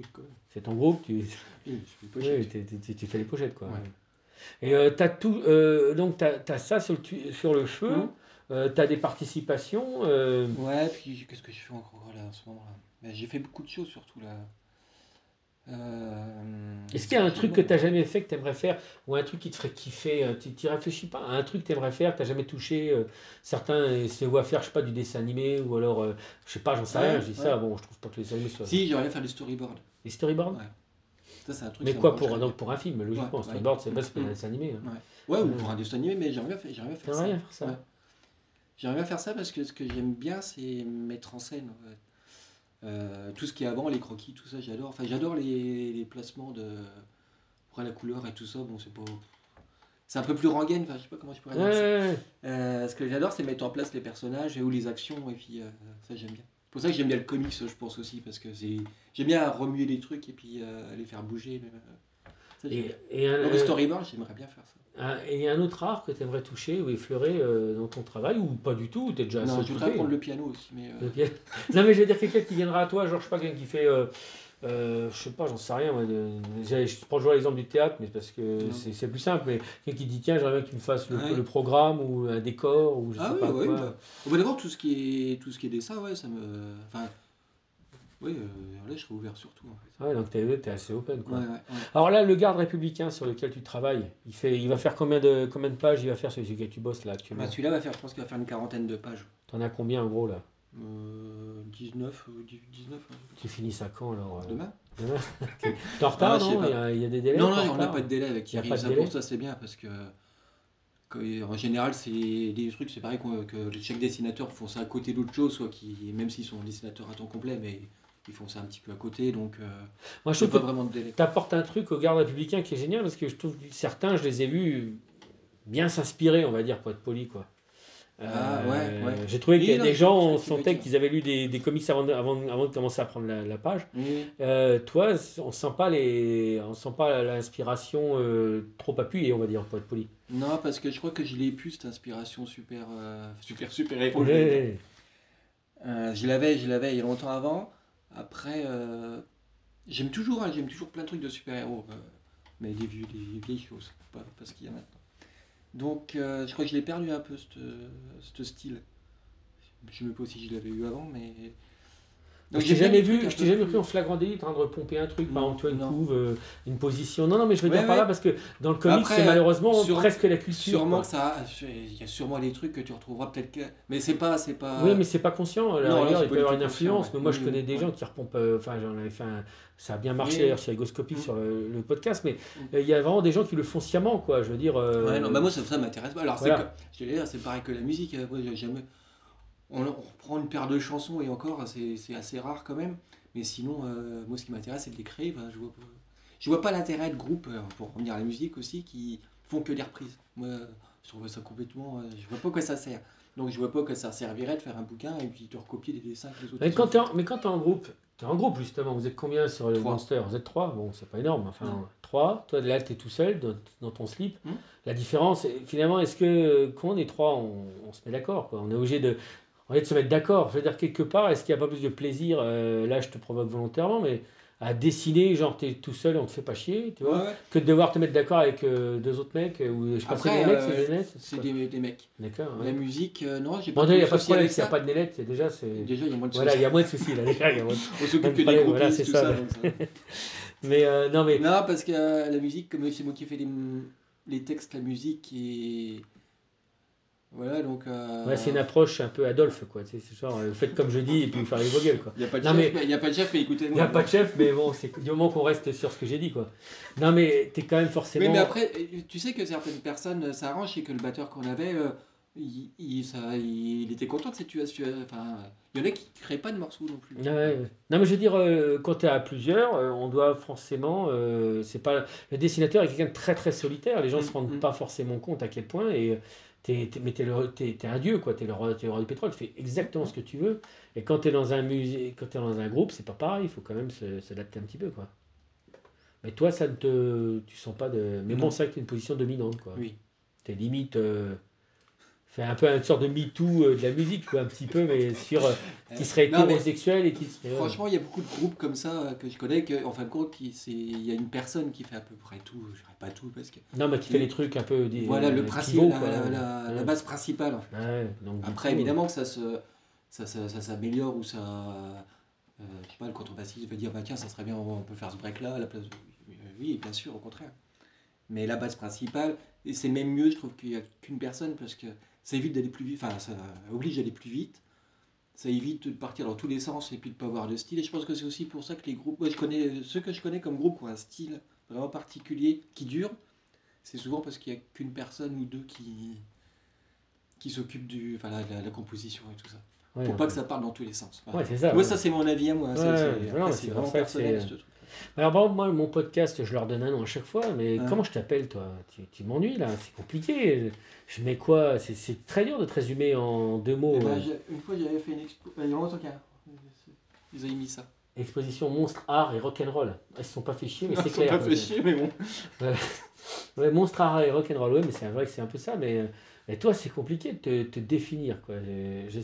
C'est ton groupe, tu, Oui, je fais pas Oui, chier. t'es- t'es- t'es- tu fais les pochettes, quoi. Ouais. Et euh, t'as tout, euh, donc t'as as ça sur le, tu- sur le cheveu, Mhm. euh, t'as des participations. Ouais, puis qu'est-ce que je fais encore là en ce moment-là Mais J'ai fait beaucoup de choses surtout là. Est-ce qu'il y a un truc que t'as jamais fait, que t'aimerais faire, ou un truc qui te ferait kiffer Tu t'y réfléchis pas un truc que t'aimerais faire, que t'as jamais touché Certains se voient faire, je sais pas, du dessin animé, ou alors, je sais pas, j'en sais Ouais, rien, je dis ça, bon, je trouve pas que les animés soient. Si, j'aimerais faire du storyboard. Les storyboards? Ouais. Ça, c'est un truc Mais quoi, pour, donc pour un film, logiquement, Ouais, storyboard, c'est pas, c'est pas un Mhm. dessin animé. hein. Ouais, ou pour un dessin animé, mais j'aimerais bien, faire- j'aimerais bien faire ça. faire ça. J'aimerais bien faire ça parce que ce que j'aime bien, c'est mettre en scène. en fait. Euh, tout ce qui est avant, les croquis, tout ça, j'adore. Enfin, j'adore les, les placements de. Après la couleur et tout ça, bon, c'est pas. C'est un peu plus rengaine, enfin, je sais pas comment je pourrais dire ça. Ouais, Euh, ce que j'adore, c'est mettre en place les personnages et ou les actions, et puis euh, ça, j'aime bien. C'est pour ça que j'aime bien le comics, je pense aussi, parce que c'est. J'aime bien remuer les trucs et puis euh, les faire bouger. mais, euh. Et, et un, Donc, le storyboard, j'aimerais bien faire ça. un- et il y a un autre art que tu aimerais toucher ou effleurer euh, dans ton travail, ou pas du tout, tu es déjà Non, je voudrais apprendre le piano aussi, mais. euh, Le non mais je veux dire quelqu'un qui viendra à toi, genre je sais pas quelqu'un qui fait, euh, je sais pas, j'en sais rien. Moi, de- je prends toujours l'exemple du théâtre, mais parce que c'est c'est plus simple. Mais quelqu'un qui dit tiens, j'aimerais bien que tu me fasses le, Ouais. le programme ou un décor ou je Ah sais oui, pas oui. quoi. bah, on va d'abord tout ce qui est tout ce qui est dessin, ouais, ça me. Enfin. Oui, euh, là, je serais ouvert sur tout. En fait. Ouais, donc t'es es assez open quoi. Ouais. Alors là, le garde républicain sur lequel tu travailles, il fait, il va faire combien de combien de pages? Il va faire celui sur lequel tu bosses là actuellement? Bah, Celui-là va faire, je pense qu'il va faire une quarantaine de pages. T'en as combien en gros là? Euh, 19, euh, 19 ouais. Tu finis ça quand alors euh demain Demain T'es en retard Ah, non il y, a, il y a des délais Non, non, on n'a pas de délai avec Thierry. pas de Ça, délai pour ça, c'est bien parce que. que, En général, c'est des trucs, c'est pareil que chaque dessinateur font ça à côté d'autre chose, soit qui, même s'ils sont dessinateurs à temps complet, mais ils font ça un petit peu à côté, donc euh, Moi je trouve pas vraiment de délai. t'apportes un truc au garde républicain qui est génial parce que je trouve que certains, je les ai vus bien s'inspirer, on va dire, pour être poli, quoi. Euh, Ah, ouais, ouais. J'ai trouvé Oui, a non, des gens, on que sentait qu'ils avaient lu des, des comics avant de, avant, avant de commencer à prendre la, la page. Euh, toi, on sent pas les, on sent pas l'inspiration euh, trop appuyée, on va dire, pour être poli. Non, parce que je crois que je l'ai plus cette inspiration super, euh, super, super. Ouais. Euh, je l'avais, je l'avais il y a longtemps avant. Après, euh, j'aime toujours, hein, j'aime toujours plein de trucs de super-héros, euh, mais des, vieux, des vieilles choses, pas, pas ce qu'il y a maintenant. Donc, euh, je crois que je l'ai perdu un peu, ce ce style. Je sais même pas si je l'avais eu avant, mais. Donc, je j'aime t'ai bien jamais vu, je t'ai jamais pris en flagrant délit en train de repomper un truc, par exemple, une couve, euh, une position. Non, non, mais je veux Ouais, dire par là ouais. parce que dans le comics, Après, c'est malheureusement sur- presque la culture. Sûrement quoi. que ça, il y a sûrement des trucs que tu retrouveras peut-être que, mais c'est pas, c'est pas. Oui, mais c'est pas conscient. Non, là, il peut y avoir une influence. Mais ouais. moi, je connais des ouais. gens qui repompent. euh, Enfin, j'en avais fait un- Ça a bien marché Oui. d'ailleurs sur Egoscopic, Mm. sur le, le podcast. Mais Mm. euh, il y a vraiment des gens qui le font sciemment, quoi. Je veux dire. euh, Ouais, non, bah moi ça, ça m'intéresse pas. Alors, c'est Voilà. pareil que la musique. euh, Moi, j'ai jamais. On, on reprend une paire de chansons et encore, c'est c'est assez rare quand même. Mais sinon, euh, moi, ce qui m'intéresse, c'est de l'écrire. Enfin, je vois pas, je vois pas l'intérêt de groupes, euh, pour revenir à la musique aussi, qui font que des reprises. Moi, je trouve ça complètement. euh, je vois pas à quoi ça sert. Donc, je vois pas que ça servirait de faire un bouquin et puis de recopier des dessins que les autres. Mais quand ont t'es fait. en, mais quand t'es en groupe, groupe justement. Vous êtes combien sur le Trois. Monster? Vous êtes trois? Bon, c'est pas énorme. Enfin, Non. trois. Toi, là, t'es tout seul dans, dans ton slip. Hmm. La différence, finalement, est-ce que quand on est trois, on, on se met d'accord quoi? On est obligé de. On est de se mettre d'accord. Je veux dire, quelque part, est-ce qu'il n'y a pas plus de plaisir euh, Là, je te provoque volontairement, mais à dessiner, genre, t'es tout seul, on te fait pas chier, tu vois Ouais, ouais. que de devoir te mettre d'accord avec euh, deux autres mecs euh, ou je sais pas Après, c'est des mecs c'est des mecs C'est des, des mecs. d'accord La musique, euh, non, j'ai bon pas il n'y a de pas de problème avec s'il n'y a ça. pas de Nélette c'est déjà c'est Déjà, il y a moins de voilà il soucis. y a moins de soucis là déjà il y a moins de- On s'occupe que des groupistes, voilà, c'est ça. ça. donc ça. mais euh, non mais Non, parce que la musique, comme c'est moi qui fais les, les textes, la musique et. Voilà, donc. euh, ouais, c'est une approche un peu Adolphe quoi c'est genre euh, faites comme je dis et puis vous les vos gueules quoi Il n'y a pas de Non, chef, mais- mais... il y a pas de chef, mais écoutez il n'y a pas de chef mais bon c'est du moment qu'on reste sur ce que j'ai dit quoi non mais t'es quand même forcément Oui, mais après, euh, tu sais que certaines personnes, ça arrange, c'est que le batteur qu'on avait, euh, il, il- ça, il était content de cette situation. Enfin, il y en a qui ne créent pas de morceaux non plus. Ouais. Non mais je veux dire, quand tu es à plusieurs, on doit forcément, c'est pas le dessinateur est quelqu'un de très très solitaire. Les gens Mm, se rendent mm. pas forcément compte à quel point et t'es, t'es- mais t'es le, t'es, t'es un dieu quoi. T'es le roi, t'es le roi du pétrole. Tu fais exactement ce que tu veux. Et quand t'es dans un musée, quand t'es dans un groupe, c'est pas pareil. Il faut quand même se- s'adapter un petit peu quoi. Mais toi, ça ne te, tu sens pas de. Mais bon, c'est vrai que t'es une position dominante quoi. Oui. T'es limite. euh, fait un peu une sorte de MeToo euh, de la musique, quoi, un petit peu, mais sur euh, qui serait Non, hétérosexuel et qui serait. Franchement, il y a beaucoup de groupes comme ça euh, que je connais, que, en fin de compte, il y a une personne qui fait à peu près tout, je dirais pas tout, parce que. Non, mais qui fait les trucs un peu. Des, Voilà, le euh, principe, la, la- base principale. en fait. Ouais, donc, du Après, coup, évidemment que ça se, ça, ça, ça s'améliore ou ça, euh, je sais pas, le contrebassiste va dire bah tiens, ça serait bien, on peut faire ce break là à la place. Oui, bien sûr, au contraire. Mais la base principale, et c'est même mieux, je trouve qu'il n'y a qu'une personne parce que ça évite d'aller plus vite, enfin ça oblige d'aller plus vite. Ça évite de partir dans tous les sens et puis de pas avoir de style. Et je pense que c'est aussi pour ça que les groupes, moi je connais ceux que je connais comme groupe qui ont un style vraiment particulier qui dure. C'est souvent parce qu'il n'y a qu'une personne ou deux qui qui s'occupe du, enfin, la, la- la composition et tout ça. Ouais, pour pas que ça parte dans tous les sens. Ouais, c'est ça. Moi, ouais. ça, c'est mon avis à moi. Ouais, c'est- ouais, vraiment personnel, ce truc. Alors, par exemple, moi, mon podcast, je leur donne un nom à chaque fois, mais Ouais. comment je t'appelle, toi? Tu, tu m'ennuies, là, c'est compliqué. Je mets quoi? C'est- C'est très dur de te résumer en deux mots. Eh ben, euh, une fois, j'avais fait une expo. Il y a longtemps Ils avaient mis ça. Exposition monstre, art et rock'n'roll. Ils se sont pas fait chier, mais c'est Ils sont clair. pas fait chier, mais bon. Ouais, monstre, art et rock'n'roll, ouais, mais c'est vrai que c'est un peu ça, mais. euh, Et toi, c'est compliqué de te, te définir. Quoi. Je,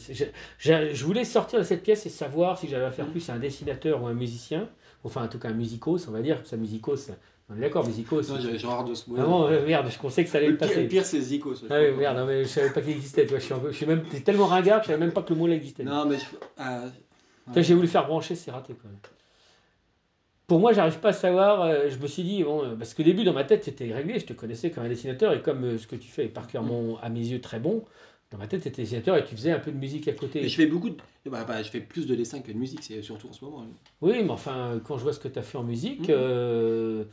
je je- voulais sortir de cette pièce et savoir si j'allais affaire Mhm. plus à un dessinateur ou un musicien. Enfin, en tout cas, musicos, on va dire. Ça, musicos. On est d'accord, musicos. Non, j'avais genre de ce mot. Ah bon, euh, merde, je pensais que ça allait le me pire, passer. le pire, c'est je Ah oui, merde, non, mais je savais pas qu'il existait. Tu vois, je suis, un peu- je suis même t'es tellement ringard que je savais même pas que le mot là existait. Non, mais Toi, j'ai voulu faire brancher, c'est raté quand même. Pour moi, j'arrive pas à savoir. euh, je me suis dit, bon, euh, parce qu'au début, dans ma tête, c'était réglé. Je te connaissais comme un dessinateur et comme euh, ce que tu fais est particulièrement, à mes yeux, très bon. Dans ma tête, tu étais dessinateur et tu faisais un peu de musique à côté. mais je fais beaucoup de. bah, bah, je fais plus de dessins que de musique, c'est surtout en ce moment. Oui, mais enfin, quand je vois ce que tu as fait en musique, Mhm. euh,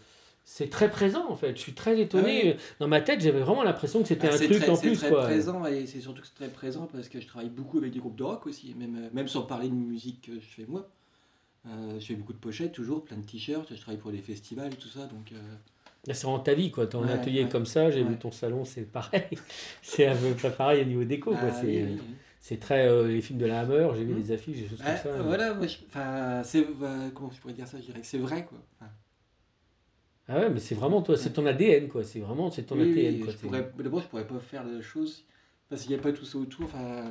c'est très présent en fait. Je suis très étonné. Dans ma tête, j'avais vraiment l'impression que c'était Ah, un c'est truc très, en c'est plus. très quoi. présent et c'est surtout que c'est très présent parce que je travaille beaucoup avec des groupes de rock aussi, même, euh, même sans parler de musique que je fais moi. Euh, je fais beaucoup de pochettes toujours, plein de t-shirts, je travaille pour des festivals et tout ça, donc euh, c'est vraiment ta vie, quoi. Ton Ouais, atelier ouais. comme ça, j'ai vu ton salon, c'est pareil. c'est un peu pas pareil au niveau déco, quoi. ah, c'est, oui, oui, très. euh, les films de la Hammer, j'ai vu Mhm. des affiches, des choses comme ça. voilà, moi, je- c'est, euh, comment je pourrais dire ça, je dirais que c'est vrai quoi. Enfin, Ah ouais, mais c'est vraiment toi, c'est ton ADN, quoi. C'est vraiment c'est ton oui, ADN, quoi. je pourrais, d'abord je pourrais pas faire de choses parce qu'il n'y a pas tout ça autour, enfin,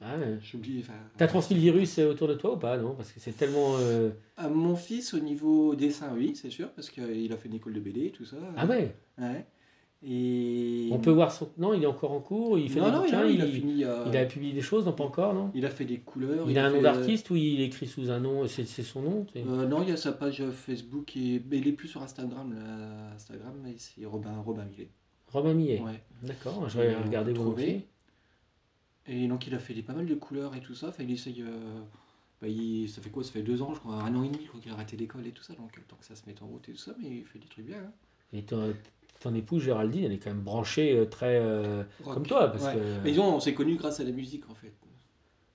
Ah ouais. j'oublie, enfin. T'as transmis le virus euh, autour de toi ou pas, non? Parce que c'est tellement. euh, À mon fils au niveau dessin, oui, c'est sûr, parce qu'il a fait une école de BD, tout ça. Ah ouais? Ouais. Et. On peut voir son. Non, il est encore en cours, il fait non, des non, bouquins, il, il, a fini. euh, il a publié des choses, non pas encore, non? il a fait des couleurs. Il a un nom fait, euh, d'artiste ou il écrit sous un nom C'est son nom euh, non, il y a sa page Facebook, et... mais il est plus sur Instagram. Là. Instagram, c'est Robin, Robin Millet. Romain Millet. Ouais. D'accord, je vais regarder volontiers. Et donc il a fait des, pas mal de couleurs et tout ça. Enfin, il essaye. euh, bah, il- ça fait quoi? Ça fait deux ans, je crois, un an et demi, je crois qu'il a arrêté l'école et tout ça. Donc, euh, tant que ça se met en route et tout ça, mais il fait des trucs bien. hein. Et ton, ton épouse Géraldine, elle est quand même branchée euh, très. euh, Rock. comme toi, parce Ouais. que. Mais disons, on s'est connus grâce à la musique en fait.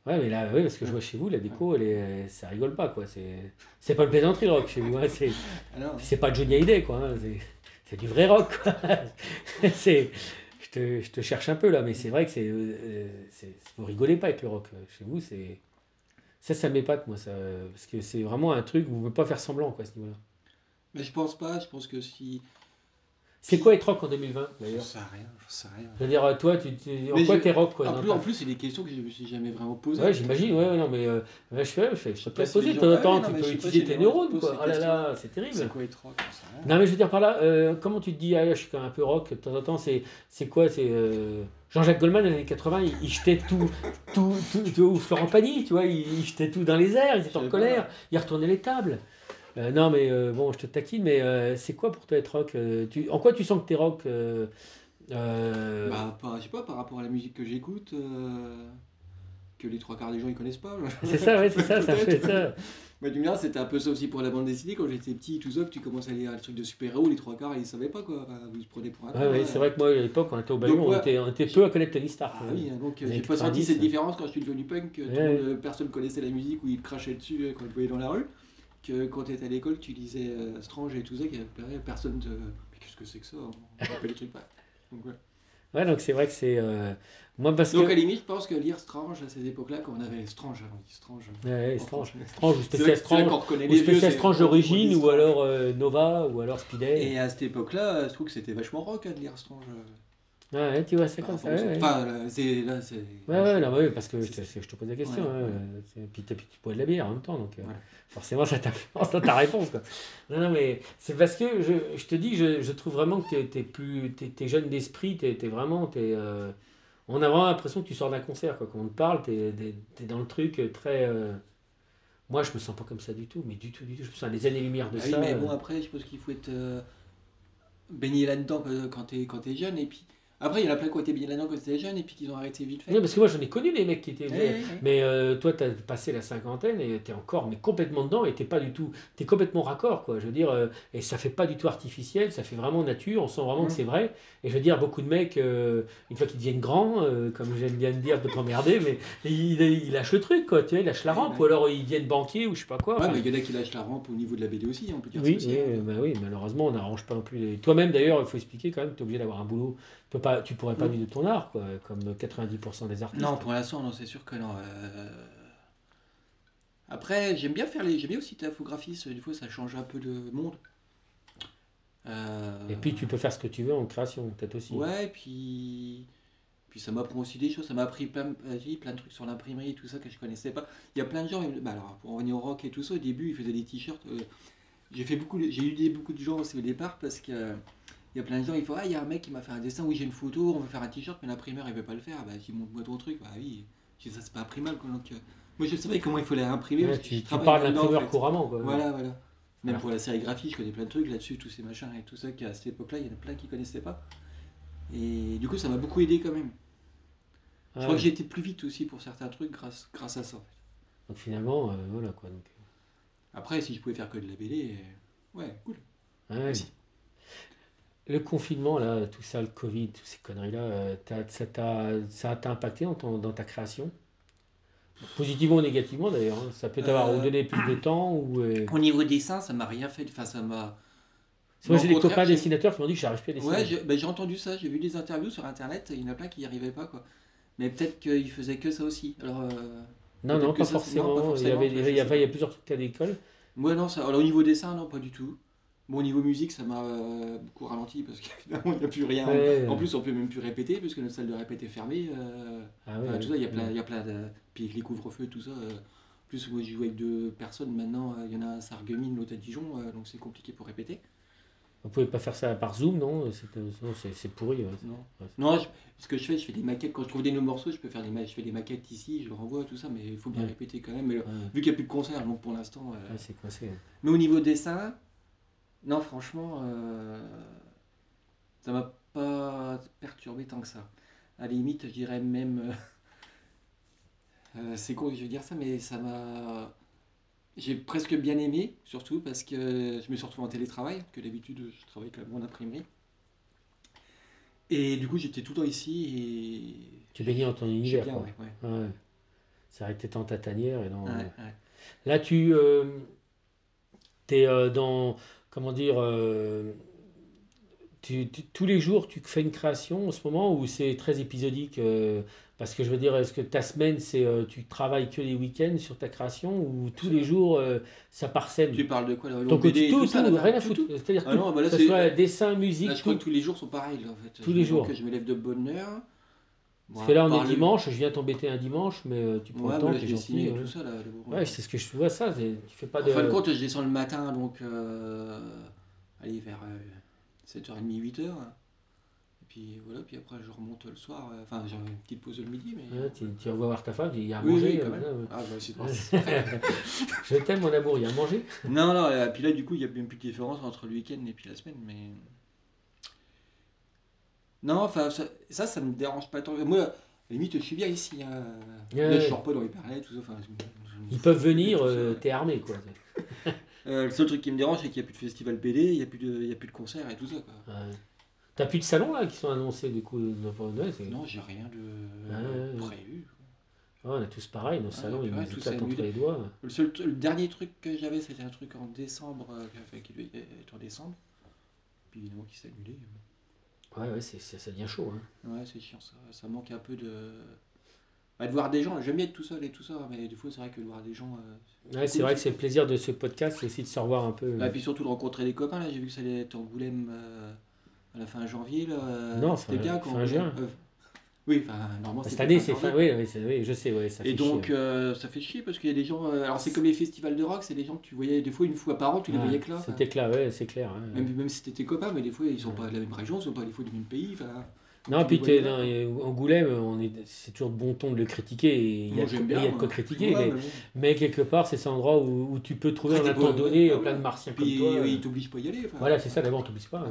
Ouais, mais là, ouais, parce que je vois chez vous, la déco, elle est, ça rigole pas, quoi. C'est, c'est pas une plaisanterie le rock chez vous, hein. c'est, Alors, c'est pas Johnny Hallyday, quoi. hein. C'est, c'est du vrai rock, quoi. c'est, je te, cherche un peu là, mais c'est vrai que c'est, euh, vous rigolez pas avec le rock. Chez vous, c'est, ça, ça m'épate, moi, ça, parce que c'est vraiment un truc où vous ne pouvez pas faire semblant, quoi, à ce niveau-là. mais je pense pas. Je pense que si. C'est quoi être rock en 2020, J'en d'ailleurs sais rien. J'en sais rien. Je veux dire, toi, tu, tu- en Mais quoi je- t'es rock, quoi En non, plus, en plus, c'est des questions que je me suis jamais vraiment posées. Ouais, j'imagine, ouais, ouais, non, mais euh, je fais, je fais, je peux te pas la poser de temps en Ah temps, tu peux je utiliser tes neurones, quoi. Oh là là, c'est C'est terrible. quoi être rock. Non, mais je veux dire par là, euh, comment tu te dis, ah, je suis quand même un peu rock de temps en temps, c'est, c'est quoi C'est euh, Jean-Jacques Goldman, dans les années 80, il, il jetait tout, tout, tout, tout- ou Florent Pagny, tu vois, il, il jetait tout dans les airs, il était Je en colère, il retournait les tables. Euh, non, mais euh, bon, je te taquine, mais euh, c'est quoi pour toi être rock tu, En quoi tu sens que t'es rock Bah, par- je sais pas, par rapport à la musique que j'écoute, que les trois quarts des gens ils connaissent pas. C'est ça, ouais, c'est ça, ça fait ça. Bah, du bien, c'était un peu ça aussi pour la bande dessinée quand j'étais petit, tout ça, que tu commences à lire le truc de super-héros, les trois quarts ils savaient pas quoi, Enfin, ils se prenaient pour un. Ouais, ouais, c'est vrai que moi, à l'époque, on était au Bayou, on, ouais. était, on était peu à connaître Tony Stark. Ah oui, hein, donc j'ai pas 90, senti cette différence quand je suis devenu punk, que tout Ouais. monde, personne connaissait la musique ou ils crachaient dessus quand ils voyaient dans la rue, que quand tu étais à l'école tu lisais euh, Strange et tout ça, avait personne te. Mais qu'est-ce que c'est que ça On rappelle les trucs pas. Donc, ouais. Ouais, donc c'est vrai que c'est. euh, Moi, parce Donc que. à la limite, je pense que lire Strange à ces époques-là, quand on avait Strange, on dit Strange. Ouais, Strange. Strange ou spécial Strange. Ou spécial Strange d'origine, ou alors euh, Nova, ou alors Speeday. Et à cette époque-là, je trouve que c'était vachement rock hein, de lire Strange. Ouais, ouais, tu vois, c'est comme ça. Ouais, ouais. autres. Enfin, là, c'est. Là, c'est. Ouais, ouais, non, bah oui, parce que je te, C'est- je te pose la question. Ouais, ouais. Puis, puis tu bois de la bière en même temps, donc euh, forcément ça t'influence dans ta réponse. Quoi. Non, non, mais c'est parce que je, je te dis, je, je trouve vraiment que t'es es plus, t'es, t'es jeune d'esprit, t'es, t'es vraiment, t'es, euh, on a vraiment l'impression que tu sors d'un concert, quoi. Quand on te parle, t'es, t'es dans le truc très. euh, Moi, je me sens pas comme ça du tout, mais du tout, du tout. Je me sens à des années-lumière de Ah oui, ça. mais euh. bon, après, je pense qu'il faut être euh, baigné là-dedans quand t'es quand t'es jeune. Et puis, Après, il y en a plein qui ont été bien là-dedans quand ils étaient jeunes et puis qui ont arrêté vite fait. Non, parce que moi j'en ai connu des mecs qui étaient. Ouais. Mais euh, toi, tu as passé la cinquantaine et tu es encore mais complètement dedans et tu pas du tout. Tu es complètement raccord, quoi. Je veux dire, euh, et ça fait pas du tout artificiel, ça fait vraiment nature, on sent vraiment que Mm. c'est vrai. Et je veux dire, beaucoup de mecs, euh, une fois qu'ils deviennent grands, comme j'aime bien le dire, de t'emmerder, mais ils, ils lâchent le truc, quoi. Tu vois, ils lâchent la rampe, ou alors ils deviennent banquiers ou je sais pas quoi. Ouais, Enfin, mais il y en a qui lâchent la rampe au niveau de la BD aussi, on peut dire oui, aussi. oui, hein. bah oui, malheureusement, on n'arrange pas non plus les. Toi-même, d'ailleurs, il faut expliquer quand même, tu es obligé d'avoir un boulot. Tu peux pas, tu pourrais pas Mm. vivre de ton art, quoi, comme 90% des artistes. Non, pour l'instant, non, c'est sûr que non. euh. Après, j'aime bien faire les. J'aime bien aussi infographiste, des fois ça change un peu de monde. Euh, Et puis, tu peux faire ce que tu veux en création, peut-être aussi. Ouais, et puis. Puis ça m'apprend aussi des choses, ça m'a appris plein, plein de trucs sur l'imprimerie, tout ça que je connaissais pas. Il y a plein de gens, bah alors pour revenir au rock et tout ça, au début ils faisaient des t-shirts. euh, j'ai fait beaucoup, j'ai eu des, beaucoup de gens aussi au départ parce que il y a plein de gens, ils font ah il y a un mec qui m'a fait un dessin, oui j'ai une photo, on veut faire un t-shirt, mais l'imprimeur il veut pas le faire. Bah j'ai montre-moi ton truc, bah oui, je dis, ça c'est pas imprimable quoi. Donc, euh, moi je savais comment il fallait imprimer. Ouais, parce que tu, je tu parles d'imprimeur en fait. couramment, quoi. Voilà, voilà. Même Voilà. pour la sérigraphie, je connais plein de trucs là-dessus, tous ces machins et tout ça qu'à cette époque-là, il y en a plein qui connaissaient pas. Et du coup, ça m'a beaucoup aidé quand même. Ah Je crois ouais. que j'ai été plus vite aussi pour certains trucs grâce, grâce à ça. en fait. Donc finalement, euh, voilà quoi. Donc, Après, si je pouvais faire que de la BD, euh, ouais, cool. euh, ouais. Le confinement, là, tout ça, le Covid, toutes ces conneries-là, euh, ça t'a impacté dans, ton- dans ta création? Positivement ou négativement d'ailleurs. hein. Ça peut t'avoir Euh, donné plus de temps ou. euh, Au niveau dessin, ça m'a rien fait. Enfin, ça m'a. Moi, j'ai des copains dessinateurs qui m'ont dit que j'arrive plus à dessiner. Ouais, j'ai ben, j'ai entendu ça, j'ai vu des interviews sur internet, il y en a plein qui n'y arrivaient pas quoi. Mais peut-être qu'ils faisaient que ça aussi. Alors, euh, non, non, pas ça, forcément. non, pas Il y avait, il y avait, il y pas. plusieurs trucs à l'école. moi non, ça, alors au niveau dessin, non, pas du tout. Bon, au niveau musique, ça m'a euh, beaucoup ralenti parce qu'évidemment, il n'y a plus rien. Ouais. En plus, on peut même plus répéter parce que notre salle de répète est fermée. euh, Ah Enfin, tout ça, il y a plein, il y a plein de. Puis les couvre-feux, tout ça. euh, plus, moi, je joue avec deux personnes maintenant. euh, Il y en a un à Sarreguemines, l'autre à Dijon, donc c'est compliqué pour répéter. Vous pouvez pas faire ça par Zoom, non C'est non, c'est- c'est pourri. ouais. Non. Ouais. Non, je- ce que je fais, je fais des maquettes. Quand je trouve des nouveaux morceaux, je peux faire des, je fais des maquettes ici, je le renvoie, tout ça, mais il faut bien Ouais. répéter quand même. Mais vu qu'il n'y a plus de concert, donc pour l'instant. euh, c'est coincé. ouais. Mais au niveau dessin, non, franchement, euh, ça m'a pas perturbé tant que ça. À la limite, je dirais même. euh, euh, c'est con je vais dire ça, mais ça m'a. J'ai presque bien aimé, surtout parce que je me suis retrouvé en télétravail, que d'habitude je travaille quand même en imprimerie. Et du coup, j'étais tout le temps ici Tu baignes dans ton univers. bien, quoi. ouais, ouais. Ouais. Ça aurait été dans ta tanière et dans. Là, tu es dans. Comment dire euh, tu- tu- Tous les jours, tu fais une création en ce moment ou c'est très épisodique euh, Parce que je veux dire, est-ce que ta semaine, c'est euh, tu travailles que les week-ends sur ta création ou tous les jours, euh, ça parsème? Tu parles de quoi là, Donc, BD, tout, tout, ça, là, rien à tout, foutre. tout. C'est-à-dire Ah tout, non, bah là, que ce soit dessin, musique, Là, je crois tout. que tous les jours sont pareils, là, en fait. Tous les Je- jours. Je me lève de bonne heure. Parce que là, on est le- dimanche, je viens t'embêter un dimanche, mais euh, tu prends Ouais, le temps, t'es gentil. ouais. tout ça, là. le- Ouais, c'est ce que je vois ça. Tu fais pas En de. fin de compte, je descends le matin, donc, euh, allez, vers 7h30, 8h. Et puis voilà, puis après, je remonte le soir. euh, Enfin, j'ai une petite pause le midi, mais. Ouais, tu, tu vas voir ta femme, il y a à Oui, manger. oui, quand euh. Ah, bah, c'est Je t'aime, mon amour, il y a à manger. Non, non, et puis là, du coup, il n'y a même plus de différence entre le week-end et puis la semaine, mais. Non, enfin, ça, ça, ça me dérange pas tant. Moi, à la limite, je suis bien ici. hein. Ouais, Là, je sors pas dans les parallèles, tout ça. Enfin, je- je- Ils peuvent venir, euh, t'es armé, quoi. Euh, le seul truc qui me dérange, c'est qu'il n'y a plus de festival BD, il n'y a, plus de- il y a plus de concerts et tout ça. Quoi. Ouais. T'as plus de salons, là, qui sont annoncés, du coup ouais, Non, j'ai rien de Ouais, ouais. prévu. Ouais, on est tous pareils, nos salons, ils nous tout tapent entre les doigts. Le, seul, le dernier truc que j'avais, c'était un truc en décembre, euh, qui devait être en décembre. Puis évidemment, qui s'est annulé. Ouais, ouais, c'est, c'est- ça devient chaud. Hein. Ouais, c'est chiant ça. Ça manque un peu de. Bah, de voir des gens, j'aime bien être tout seul et tout ça, mais des fois, c'est vrai que de voir des gens. euh, Ouais, c'est cool, vrai que c'est le plaisir de ce podcast, c'est aussi de se revoir un peu. Et puis surtout de rencontrer des copains, là, j'ai vu que ça allait être Angoulême euh, à la fin janvier. Là, euh, Non, c'était fin- bien fin quand juin. Euh, oui, enfin, normalement, Cette année, c'est fin. Oui, oui, oui, je sais, ouais, ça fait Et donc, chier. euh, ça fait chier parce qu'il y a des gens. euh, alors, c'est comme les festivals de rock, c'est des gens que tu voyais des fois une fois par an, tu les voyais que là. C'était clair, ouais, c'est clair. Même, même si c'était tes copains, mais des fois, ils sont pas de la même région, ils sont pas des fois du même pays. enfin, Non, puis t'es là. et Angoulême, on est, c'est toujours bon ton de le critiquer. Et il y a, de- j'aime et bien, il y a de quoi critiquer, Ouais, mais, mais quelque part, c'est un endroit où, où tu peux trouver Ah, en un temps donné ah, plein de ouais. martiens comme toi. oui, euh. ils t'obligent pas à y aller. enfin. Voilà, c'est ça, d'abord, on t'oublie pas.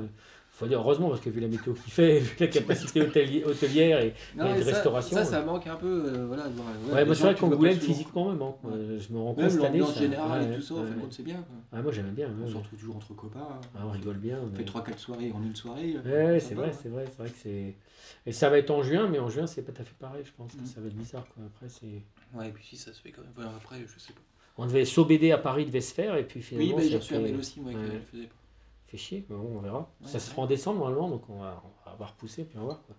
Euh. faut dire heureusement, parce que vu la météo qu'il fait, vu la capacité hôtelier- hôtelière et, Non, et mais de ça- restauration. Ça, ça manque un peu. euh, voilà, Ouais, moi, c'est vrai qu'Angoulême, physiquement, me manque. Ouais. Euh, Je me rends compte cette année. l'ambiance ça- générale ouais, et tout ça, en fin de compte, c'est bien. quoi. Ah, moi, j'aimais bien. On se retrouve toujours entre copains. Ah, on rigole bien. On mais- fait 3-4 soirées en une soirée. Ouais, euh, ouais, sympa, c'est vrai, hein. c'est vrai, c'est vrai que c'est. Et ça va être en juin, mais en juin, c'est pas tout à fait pareil, je pense. Mm. Ça va être bizarre, quoi. Après, c'est. Ouais, et puis si ça se fait quand même. Après, je sais pas. On devait SOBD à Paris devait se faire, et puis Oui, finalement. bah, ça j'ai reçu un mail aussi, moi, Ouais. qu'elle faisait pas. Fait chier, mais bon, on verra. Ouais, ça se fera en décembre normalement, donc on va, on va avoir poussé, puis on va voir. Quoi.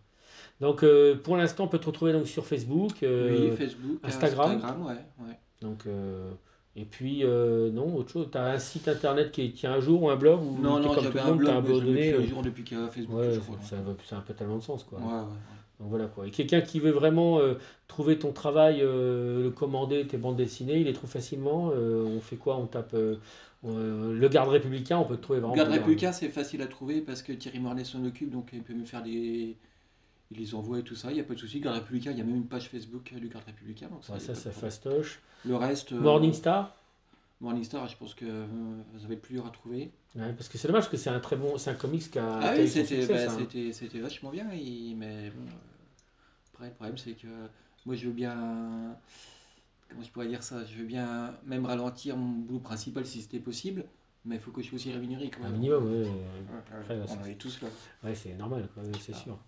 Donc euh, pour l'instant, on peut te retrouver donc sur Facebook. euh, oui, Facebook, Instagram. Instagram, ouais. ouais. donc, euh, et puis, non, autre chose. Tu as un site internet qui tient un jour ou un blog ou Non, non, comme j'avais tout un le monde, t'as blog, un plus à euh, jour depuis qu'il y a Facebook, Ouais, je crois. ça, ça, ça a un peu tellement de sens. Quoi. Donc voilà quoi. Et quelqu'un qui veut vraiment euh, trouver ton travail, euh, le commander, tes bandes dessinées, il les trouve facilement. Euh, on fait quoi? On tape le garde républicain, on peut te trouver vraiment. Garde bien. républicain, c'est facile à trouver parce que Thierry Mornay s'en occupe, donc il peut me faire des. Il les envoie et tout ça, il n'y a pas de souci. Garde républicain, il y a même une page Facebook du Garde républicain. Donc ça, Ouais, ça, c'est fastoche. Le reste. Morningstar? Morningstar, je pense que euh, ça va être plus dur à trouver. Ouais, parce que c'est dommage parce que c'est un très bon, c'est un comics qui a, Ah oui, c'était succès, bah, hein. c'était- c'était vachement bien, il- mais bon. euh, Après, le problème, c'est que moi, je veux bien. Comment je pourrais dire ça Je veux bien même ralentir mon boulot principal si c'était possible, mais il faut que je sois aussi rémunéré. Quand Un même. minimum, ouais, Ouais, on est tous là. ouais, c'est normal, c'est Ah. sûr.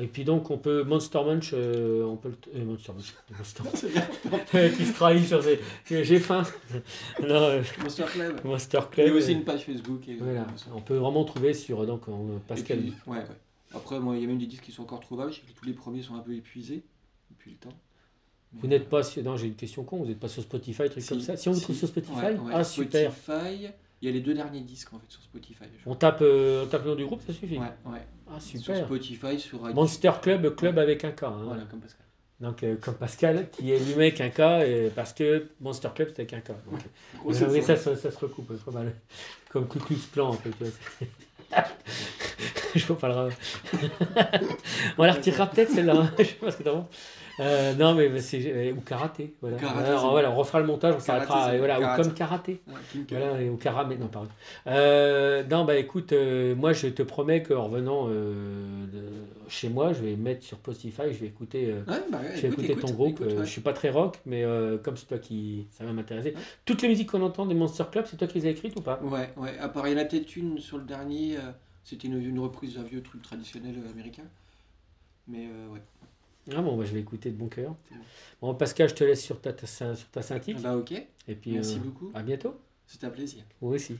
Et puis donc on peut Monster Munch, euh, on peut le- euh, Monster Munch, Monster qui se trahit sur ses, j'ai faim. non, euh, Monster Club. Monster Il y Club. a aussi une page Facebook. Et, voilà, on peut vraiment trouver sur donc Pascal. puis, ouais, ouais. Après, moi, il y a même des disques qui sont encore trouvables. Je sais que tous les premiers sont un peu épuisés depuis le temps. Vous n'êtes pas sur, non j'ai une question con, vous n'êtes pas sur Spotify, truc Si, comme ça. Si on vous si. trouve sur Spotify, Ouais, ouais, ah super. Spotify, il y a les deux derniers disques en fait sur Spotify. On tape, euh, on tape le nom du groupe, ça suffit. Ouais, ouais. Ah Sur super. Spotify, sur iTunes. Monster Club, club avec un K. hein. Voilà, comme Pascal. Donc, euh, comme Pascal, qui est lui avec un K, et parce que Monster Club, c'est avec un K. Donc, Gros, euh, oui, ça. ça, ça, ça se recoupe, c'est pas mal. Comme un peu. tu vois. Je le rap. On la retirera peut-être celle-là. hein. Je sais pas ce que t'en penses. Euh, non, mais c'est. euh, ou karaté. Voilà. Karaté, Alors, voilà, on refera le montage, on Karaté, s'arrêtera. et Voilà, ou karaté. comme karaté. Voilà, et au caramel, non, pardon. Euh, non, bah écoute, euh, moi je te promets qu'en revenant euh, de- chez moi, je vais mettre sur Spotify, je vais écouter, euh, Ouais, bah ouais, je vais écoute, écouter écoute, ton groupe. écoute, Euh, ouais. Je suis pas très rock, mais euh, comme c'est toi qui. Ça va m'intéresser. Toutes les musiques qu'on entend des Monster Club, c'est toi qui les as écrites ou pas? Ouais, ouais. À part, il y en a peut-être une sur le dernier. euh, C'était une, une reprise d'un vieux truc traditionnel euh, américain. Mais euh, ouais. Ah bon, bah, je vais écouter de bon cœur. Bon. Bon, Pascal, je te laisse sur ta, ta, sur ta synthique. Ah bah ok. Et puis, Merci euh, beaucoup. à bientôt. C'était un plaisir. Vous aussi.